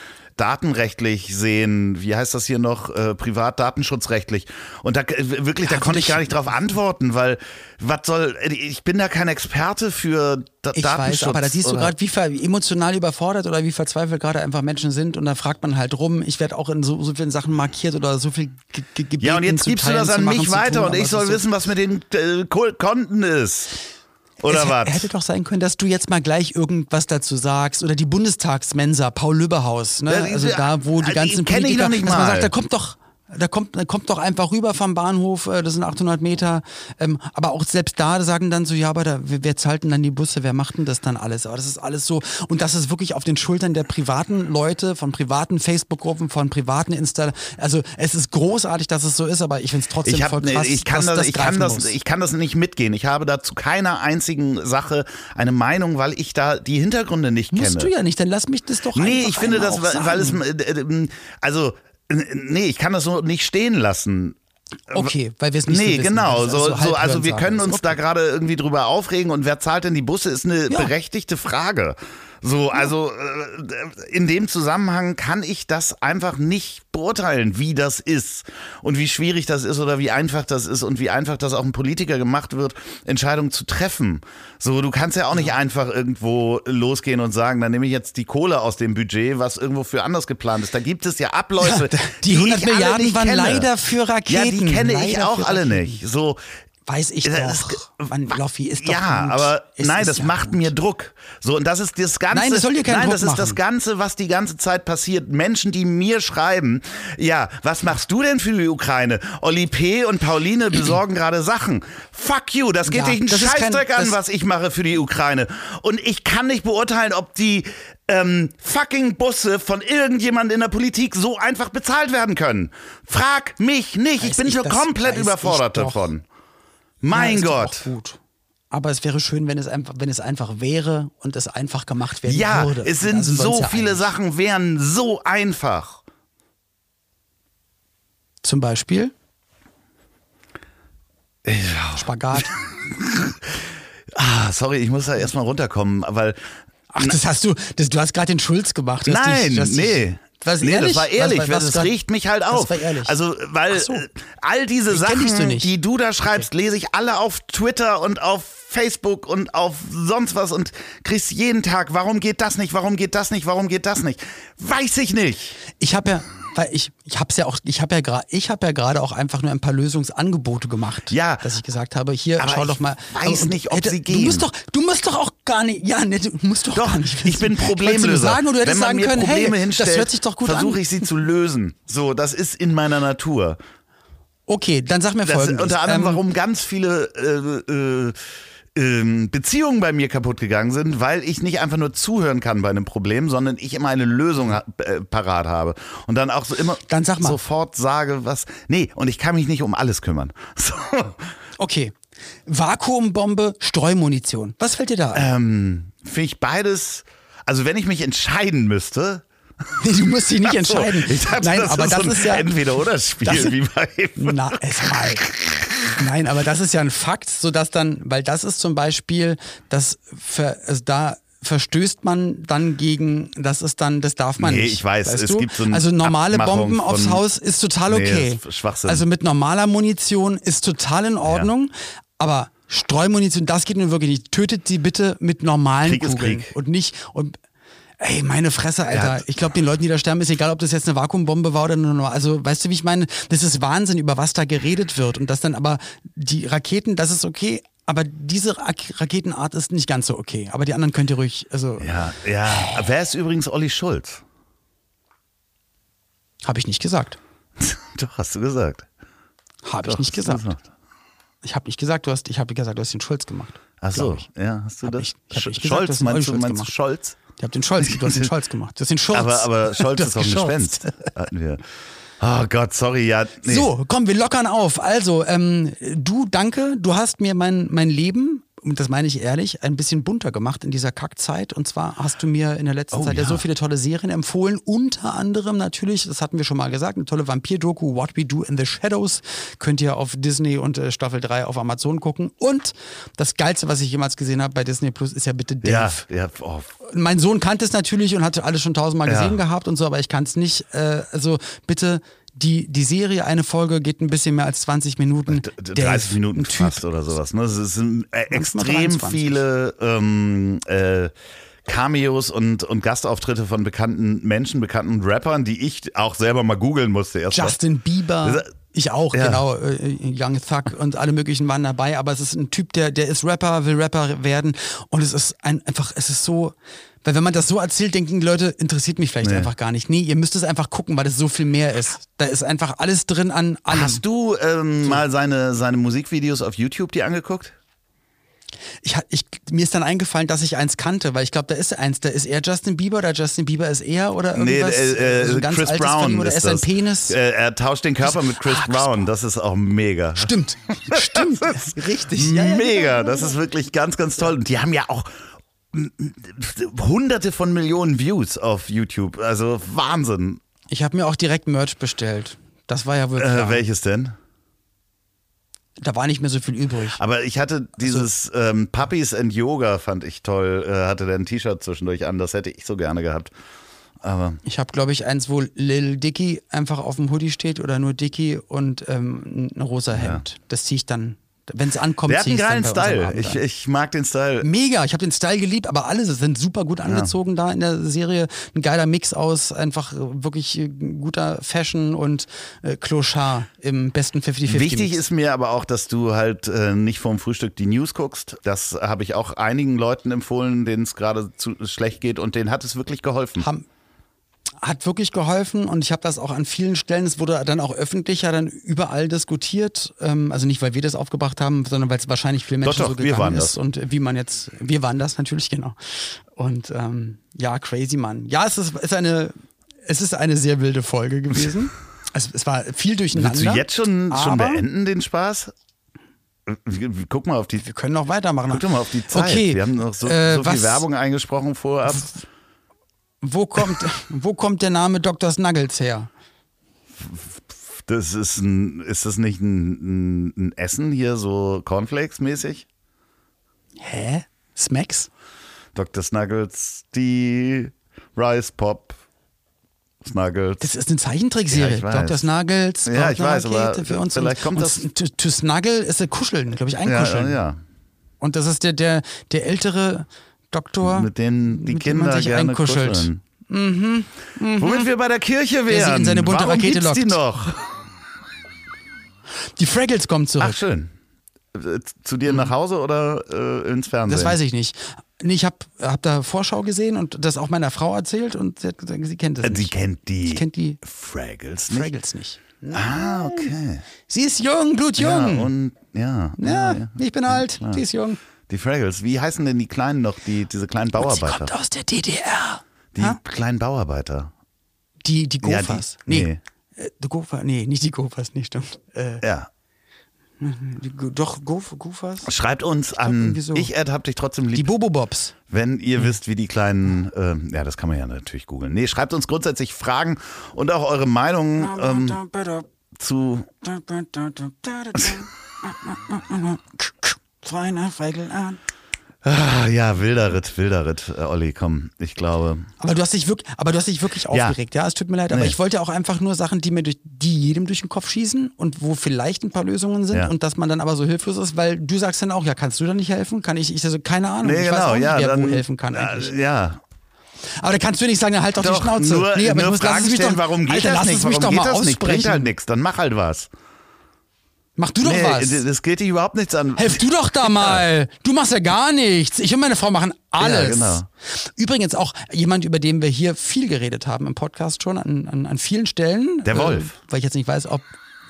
datenrechtlich sehen, wie heißt das hier noch, äh, privatdatenschutzrechtlich. Und da äh, wirklich, da Ja, konnte ich gar nicht drauf antworten, weil was soll, ich bin da kein Experte für da Ich Datenschutz. weiß, aber da siehst du gerade, wie emotional überfordert oder wie verzweifelt gerade einfach Menschen sind und da fragt man halt rum. Ich werde auch in so, so vielen Sachen markiert oder so viel ge ge gebeten Ja, und jetzt gibst du teilen, das zu an machen, mich weiter tun, und ich soll wissen, was mit den äh, Ko- Konten ist. Oder es was? Hätte doch sein können, dass du jetzt mal gleich irgendwas dazu sagst oder die Bundestagsmensa, Paul Lübbehaus, ne? Die- also da, wo die die ganzen ich Politiker, noch nicht dass man mal. sagt, da kommt doch da kommt, da kommt doch einfach rüber vom Bahnhof, äh, das sind 800 Meter. Ähm, aber auch selbst da sagen dann so, ja, aber da, wer, zahlt denn dann die Busse, wer macht denn das dann alles? Aber das ist alles so, und das ist wirklich auf den Schultern der privaten Leute, von privaten Facebook-Gruppen, von privaten Insta. Also es ist großartig, dass es so ist, aber ich finde es trotzdem Ich, hab, voll ne, krass, ich, kann dass das, ich, kann das, muss. ich kann das nicht mitgehen. Ich habe dazu keiner einzigen Sache eine Meinung, weil ich da die Hintergründe nicht kenne. Musst du ja nicht, dann lass mich das doch Nee, ich finde das, weil weil es, äh, äh, also, nee, ich kann das so nicht stehen lassen. Okay, weil wir es nicht so Nee, wissen, genau. weil es So, also so, also wir können uns Okay. da gerade irgendwie drüber aufregen und wer zahlt denn die Busse, ist eine Ja. berechtigte Frage. So, also äh, in dem Zusammenhang kann ich das einfach nicht beurteilen, wie das ist und wie schwierig das ist oder wie einfach das ist und wie einfach das auch ein Politiker gemacht wird, Entscheidungen zu treffen. So, du kannst ja auch nicht einfach irgendwo losgehen und sagen, dann nehme ich jetzt die Kohle aus dem Budget, was irgendwo für anders geplant ist. Da gibt es ja Abläufe. Ja, die 100 ich alle Milliarden nicht waren leider für Raketen. Ja, die kenne ich Leider auch für alle nicht. So, Weiß ich Das doch. ist- Mann, Loffi ist doch ja, gut. aber Es nein, das ja macht gut. mir Druck. So und das ist das ganze. Nein, das soll dir keinen Nein, Druck das ist das machen. ganze, was die ganze Zeit passiert. Menschen, die mir schreiben, ja, was machst du denn für die Ukraine? Olli P. und Pauline besorgen gerade Sachen. Fuck you, das geht Ja, dich einen das ist kein- Scheißdreck an, das- was ich mache für die Ukraine. Und ich kann nicht beurteilen, ob die ähm, fucking Busse von irgendjemand in der Politik so einfach bezahlt werden können. Frag mich nicht, ich Weiß bin ich, schon das komplett überfordert ich davon. Ja, Mein doch Gott. Gut. Aber es wäre schön, wenn es einfach, wenn es einfach wäre und es einfach gemacht werden Ja, würde. es Da sind uns so ja viele einig. Sachen, wären so einfach. Zum Beispiel Spagat. Ah, sorry, ich muss da erstmal runterkommen, weil. Ach, das hast du, das, du hast gerade den Schulz gemacht. Nein, dich- nee. Was, nee, ehrlich? das war ehrlich, Was, was, das was grad- riecht mich halt das auf. Also, weil so. all diese kenn Sachen, nicht. die du da schreibst, lese ich alle auf Twitter und auf Facebook und auf sonst was und kriegst jeden Tag, warum geht das nicht, warum geht das nicht, warum geht das nicht? Weiß ich nicht. Ich habe ja, weil ich, ich habe ja auch, ich habe ja gerade, ich habe ja gerade auch einfach nur ein paar Lösungsangebote gemacht. Ja. Dass ich gesagt habe, hier, Aber schau doch mal. weiß nicht, ob sie Du gehen. musst doch, du musst doch auch gar nicht, ja, ne, du musst doch, Doch, gar nicht. ich bin du Problemlöser. sagen oder du hättest Wenn man sagen mir können, Probleme hey, hinstellt, das hört sich doch gut an. versuche ich sie zu lösen. So, das ist in meiner Natur. Okay, dann sag mir Das folgendes. unter anderem, Ähm, warum ganz viele äh, äh, ähm, Beziehungen bei mir kaputt gegangen sind, weil ich nicht einfach nur zuhören kann bei einem Problem, sondern ich immer eine Lösung äh, parat habe und dann auch so immer Dann sag mal. sofort sage, was. Nee, und ich kann mich nicht um alles kümmern. So. Okay. Vakuumbombe, Streumunition. Was fällt dir da ein? Ähm, Finde ich beides. Also wenn ich mich entscheiden müsste. Nee, du musst dich nicht so, entscheiden. ich dachte, Nein, das aber ist das so ist ja Entweder-Oder-Spiel, das- wie bei. Na, es mal. Nein, aber das ist ja ein Fakt, so dass dann, weil das ist zum Beispiel, das ver, also da verstößt man dann gegen, das ist dann, das darf man Nee, nicht. ich weiß, es du? gibt so eine Also normale Abmachung Bomben aufs Haus ist total Nee, okay. ist Schwachsinn. Also mit normaler Munition ist total in Ordnung, aber Streumunition, das geht nun wirklich nicht. Tötet sie bitte mit normalen Krieg Kugeln und nicht und Ey, meine Fresse, Alter. Ja. Ich glaube, den Leuten, die da sterben, ist egal, ob das jetzt eine Vakuumbombe war oder nur. Also, weißt du, wie ich meine? Das ist Wahnsinn, über was da geredet wird. Und das dann aber, die Raketen, das ist okay, aber diese Ra Raketenart ist nicht ganz so okay. Aber die anderen könnt ihr ruhig, also, Ja, ja. Wer ist übrigens Olli Schulz? habe ich nicht gesagt. Doch, hast du gesagt. Habe ich nicht du gesagt. Ich habe nicht gesagt, du hast, ich habe gesagt, du hast den Schulz gemacht. Ach so, ich. ja, hast du Hab das? ich- hab Sch- ich gesagt, du Scholz, Olli meinst du, Schulz meinst du gemacht. Scholz? Ich habe den Scholz, du hast den Scholz gemacht. Du hast den Schulz. Aber, aber Scholz ist doch ein. Gespenst. Hatten wir. Oh Gott, sorry, ja. Nee. So, komm, wir lockern auf. Also, ähm, du, danke, du hast mir mein, mein Leben, und das meine ich ehrlich, ein bisschen bunter gemacht in dieser Kackzeit. Und zwar hast du mir in der letzten Oh, Zeit ja so viele tolle Serien empfohlen. Unter anderem natürlich, das hatten wir schon mal gesagt, eine tolle Vampir-Doku, What We Do in the Shadows. Könnt ihr auf Disney und äh, Staffel 3 auf Amazon gucken. Und das Geilste, was ich jemals gesehen habe bei Disney Plus, ist ja bitte Dave. Ja, ja, oh, Mein Sohn kannte es natürlich und hatte alles schon tausendmal Ja. gesehen gehabt und so, aber ich kann es nicht. Äh, also bitte, die, die Serie, eine Folge geht ein bisschen mehr als 20 Minuten. d- d- Dave, 30 Minuten ein Typ. fast oder sowas. Ne? Es sind äh, Manchmal extrem 23. viele ähm, äh, Cameos und, und Gastauftritte von bekannten Menschen, bekannten Rappern, die ich auch selber mal googeln musste. Erst. Justin Bieber. Das- Ich auch, Ja. genau. Äh, Young Thug und alle möglichen waren dabei. Aber es ist ein Typ, der, der ist Rapper, will Rapper werden. Und es ist ein, einfach, es ist so. Weil wenn man das so erzählt, denken die Leute, interessiert mich vielleicht Nee. einfach gar nicht. Nee, ihr müsst es einfach gucken, weil es so viel mehr ist. Da ist einfach alles drin an allem. Hast du ähm, mal seine, seine Musikvideos auf YouTube die angeguckt? Ich, ich, mir ist dann eingefallen, dass ich eins kannte, weil ich glaube, da ist eins. Da ist er Justin Bieber oder Justin Bieber ist er oder irgendwas. äh, äh, so Chris altes Brown ihm oder ist er ist ein das. Penis. Äh, er tauscht den Körper mit Chris Ah, Chris Brown. Das ist auch mega. Stimmt, stimmt, richtig. Ja, ja, Mega, genau. das ist wirklich ganz, ganz toll. Und die haben ja auch hunderte von Millionen Views auf YouTube. Also Wahnsinn. Ich habe mir auch direkt Merch bestellt. Das war ja wohl Äh, welches denn? da war nicht mehr so viel übrig. Aber ich hatte dieses ähm, Puppies and Yoga, fand ich toll. Äh, hatte der ein T-Shirt zwischendurch an, das hätte ich so gerne gehabt. Aber Ich habe, glaube ich, eins, wo Lil Dicky einfach auf dem Hoodie steht oder nur Dicky und ähm, ein rosa Hemd. Das ziehe ich dann, wenn es ankommt, der hat ziehe einen Style. Ich, ich mag den Style. Mega, ich habe den Style geliebt, aber alle sind super gut angezogen da in der Serie. Ein geiler Mix aus einfach wirklich guter Fashion und äh, Clochard im besten 50-50. Wichtig ist mir aber auch, dass du halt äh, nicht vorm Frühstück die News guckst. Das habe ich auch einigen Leuten empfohlen, denen es gerade zu schlecht geht und denen hat es wirklich geholfen. Haben, hat wirklich geholfen und ich habe das auch an vielen Stellen, es wurde dann auch öffentlicher dann überall diskutiert. Ähm, also nicht, weil wir das aufgebracht haben, sondern weil es wahrscheinlich viele Menschen Doch, doch, so wir gegangen waren ist das. und wie man jetzt, wir waren das natürlich, genau. Und ähm, ja, crazy Mann. Ja, es ist, ist eine, es ist eine sehr wilde Folge gewesen. es, es war viel durcheinander. Willst du jetzt schon, schon beenden, den Spaß? Guck mal auf die, Wir können noch weitermachen. guck doch mal auf die Zeit. Okay, Wir haben noch so, äh, so viel was- Werbung eingesprochen vorab. Wo kommt, wo kommt der Name Dr. Snuggles her? Das ist ein, ist das nicht ein, ein, ein Essen hier, so Cornflakes-mäßig? Hä? Smacks? Dr. Snuggles, die Rice Pop Snuggles. Das ist eine Zeichentrickserie. Ja. Dr. Snuggles. Ja, ich weiß, aber für uns. vielleicht kommt das- to, to snuggle ist ein Kuscheln, glaube ich, ja, einkuscheln. ja. Und das ist der, der, der ältere Doktor. Mit denen die mit dem man Kinder sich gerne einkuschelt. kuscheln. Mhm, Womit wir bei der Kirche sie wären. in seine bunte Warum Rakete gibt's die lockt. noch? Die Fraggles kommen zurück. Ach, schön. Äh, Zu dir nach Hause oder äh, ins Fernsehen? das weiß ich nicht. Nee, ich habe hab da Vorschau gesehen und das auch meiner Frau erzählt und sie hat gesagt, sie kennt das Äh, nicht. Sie kennt die, Sie kennt die Fraggles nicht? Fraggles nicht. Ah, okay. Sie ist jung, blutjung. Ja, und ja. Ja, ich bin alt, die ist jung. Die Fraggles. Wie heißen denn die Kleinen noch, die, diese kleinen Sie Bauarbeiter? kommt aus der DDR. Die Ha? kleinen Bauarbeiter. Die, die Ja, die- Gofas. nee. nee. Äh, Die Gofa, nee, nicht die Gofas, nee, stimmt. Äh, Ja. doch, Gof, Gofas? Schreibt uns an irgendwie so. ich hab dich trotzdem lieb. Die Bobo-Bobs. Wenn ihr wisst, wie die kleinen, ähm, ja, das kann man ja natürlich googeln. Nee, schreibt uns grundsätzlich Fragen und auch eure Meinung ähm, zu. Freunde, Feigl an. Ah, ja, wilder Ritt, wilder Ritt, äh, Olli, komm, ich glaube. Aber du hast dich wirklich, aber du hast dich wirklich Ja. aufgeregt, ja? Es tut mir leid, aber Nee. ich wollte auch einfach nur Sachen, die mir durch, die jedem durch den Kopf schießen und wo vielleicht ein paar Lösungen sind Ja. und dass man dann aber so hilflos ist, weil du sagst dann auch, ja, kannst du da nicht helfen? Kann ich? Ich also keine Ahnung. Nee, ich weiß genau, auch nicht, ja, wer dann, wo helfen kann ja, eigentlich. ja, Aber da kannst du nicht sagen, halt doch, doch, die Schnauze. nur, nee, aber nur ich muss, lass Fragen es mich stellen, doch, warum geht Alter, das lass nicht, es mich warum doch geht mal das nicht, bringt halt nichts, dann mach halt was. Mach du doch nee, was. das geht dich überhaupt nichts an. Helf du doch da mal. Du machst ja gar nichts. Ich und meine Frau machen alles. Ja, genau. Übrigens auch jemand, über den wir hier viel geredet haben im Podcast schon, an, an, an vielen Stellen. Der Wolf. Äh, weil ich jetzt nicht weiß, ob.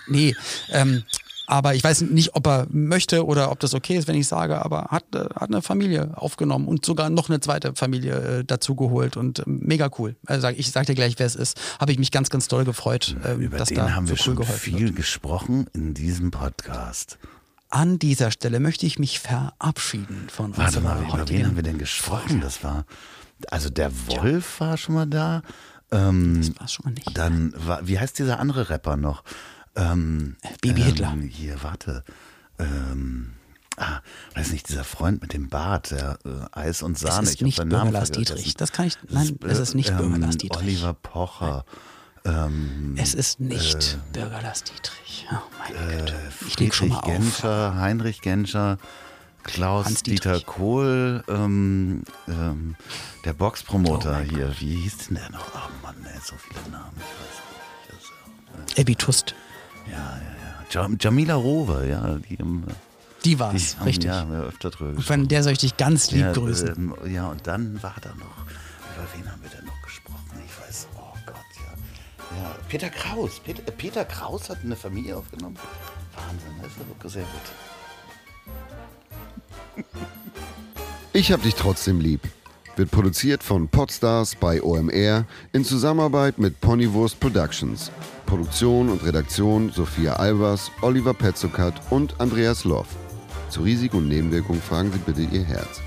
Nee. Ähm, aber ich weiß nicht, ob er möchte oder ob das okay ist, wenn ich sage, aber hat, äh, hat eine Familie aufgenommen und sogar noch eine zweite Familie äh, dazu geholt und äh, mega cool. Also ich sag dir gleich, wer es ist. Habe ich mich ganz, ganz doll gefreut, ähm, Über dass den da haben so wir cool schon viel wird. gesprochen in diesem Podcast. An dieser Stelle möchte ich mich verabschieden von Warte unserer mal, über wen haben wir denn gesprochen? Das war, also der Wolf war schon mal da. Ähm, Das war schon mal nicht. dann war, wie heißt dieser andere Rapper noch? Ähm, Baby ähm, Hitler. Hier, warte. Ähm, ah, weiß nicht, dieser Freund mit dem Bart, der äh, Eis und Sahne. ist ich hab nicht Bürger Lars. Dietrich. Das kann ich. Nein, es ist nicht ähm, Bürger Lars Dietrich. Oliver Pocher. Ähm, Es ist nicht Bürger Lars Dietrich. Oh meine Güte. Ich leg schon mal auf. Genscher, Heinrich Genscher, Klaus Hans Dieter Dietrich. Kohl, ähm, ähm, der Boxpromoter Oh mein hier. Wie hieß denn der noch? Oh Mann, ey, so viele Namen. Ich weiß nicht. Das, Abby Tust. Ja, ja, ja. Jam Jamila Rowe, ja. Die, ähm, Die war's, haben, richtig. Ja, wir haben öfter drüber Und gesprochen. von der soll ich dich ganz lieb ja, grüßen. Ähm, ja, und dann war da noch, über wen haben wir denn noch gesprochen? Ich weiß, oh Gott, ja. Ja, Peter Kraus. Peter, äh, Peter Kraus hat eine Familie aufgenommen. Wahnsinn, das ist wirklich sehr gut. Ich hab dich trotzdem lieb. Wird produziert von Podstars bei OMR in Zusammenarbeit mit Ponywurst Productions. Produktion und Redaktion Sophia Albers, Oliver Petzokat und Andreas Loff. Zu Risiken und Nebenwirkungen fragen Sie bitte Ihr Herz.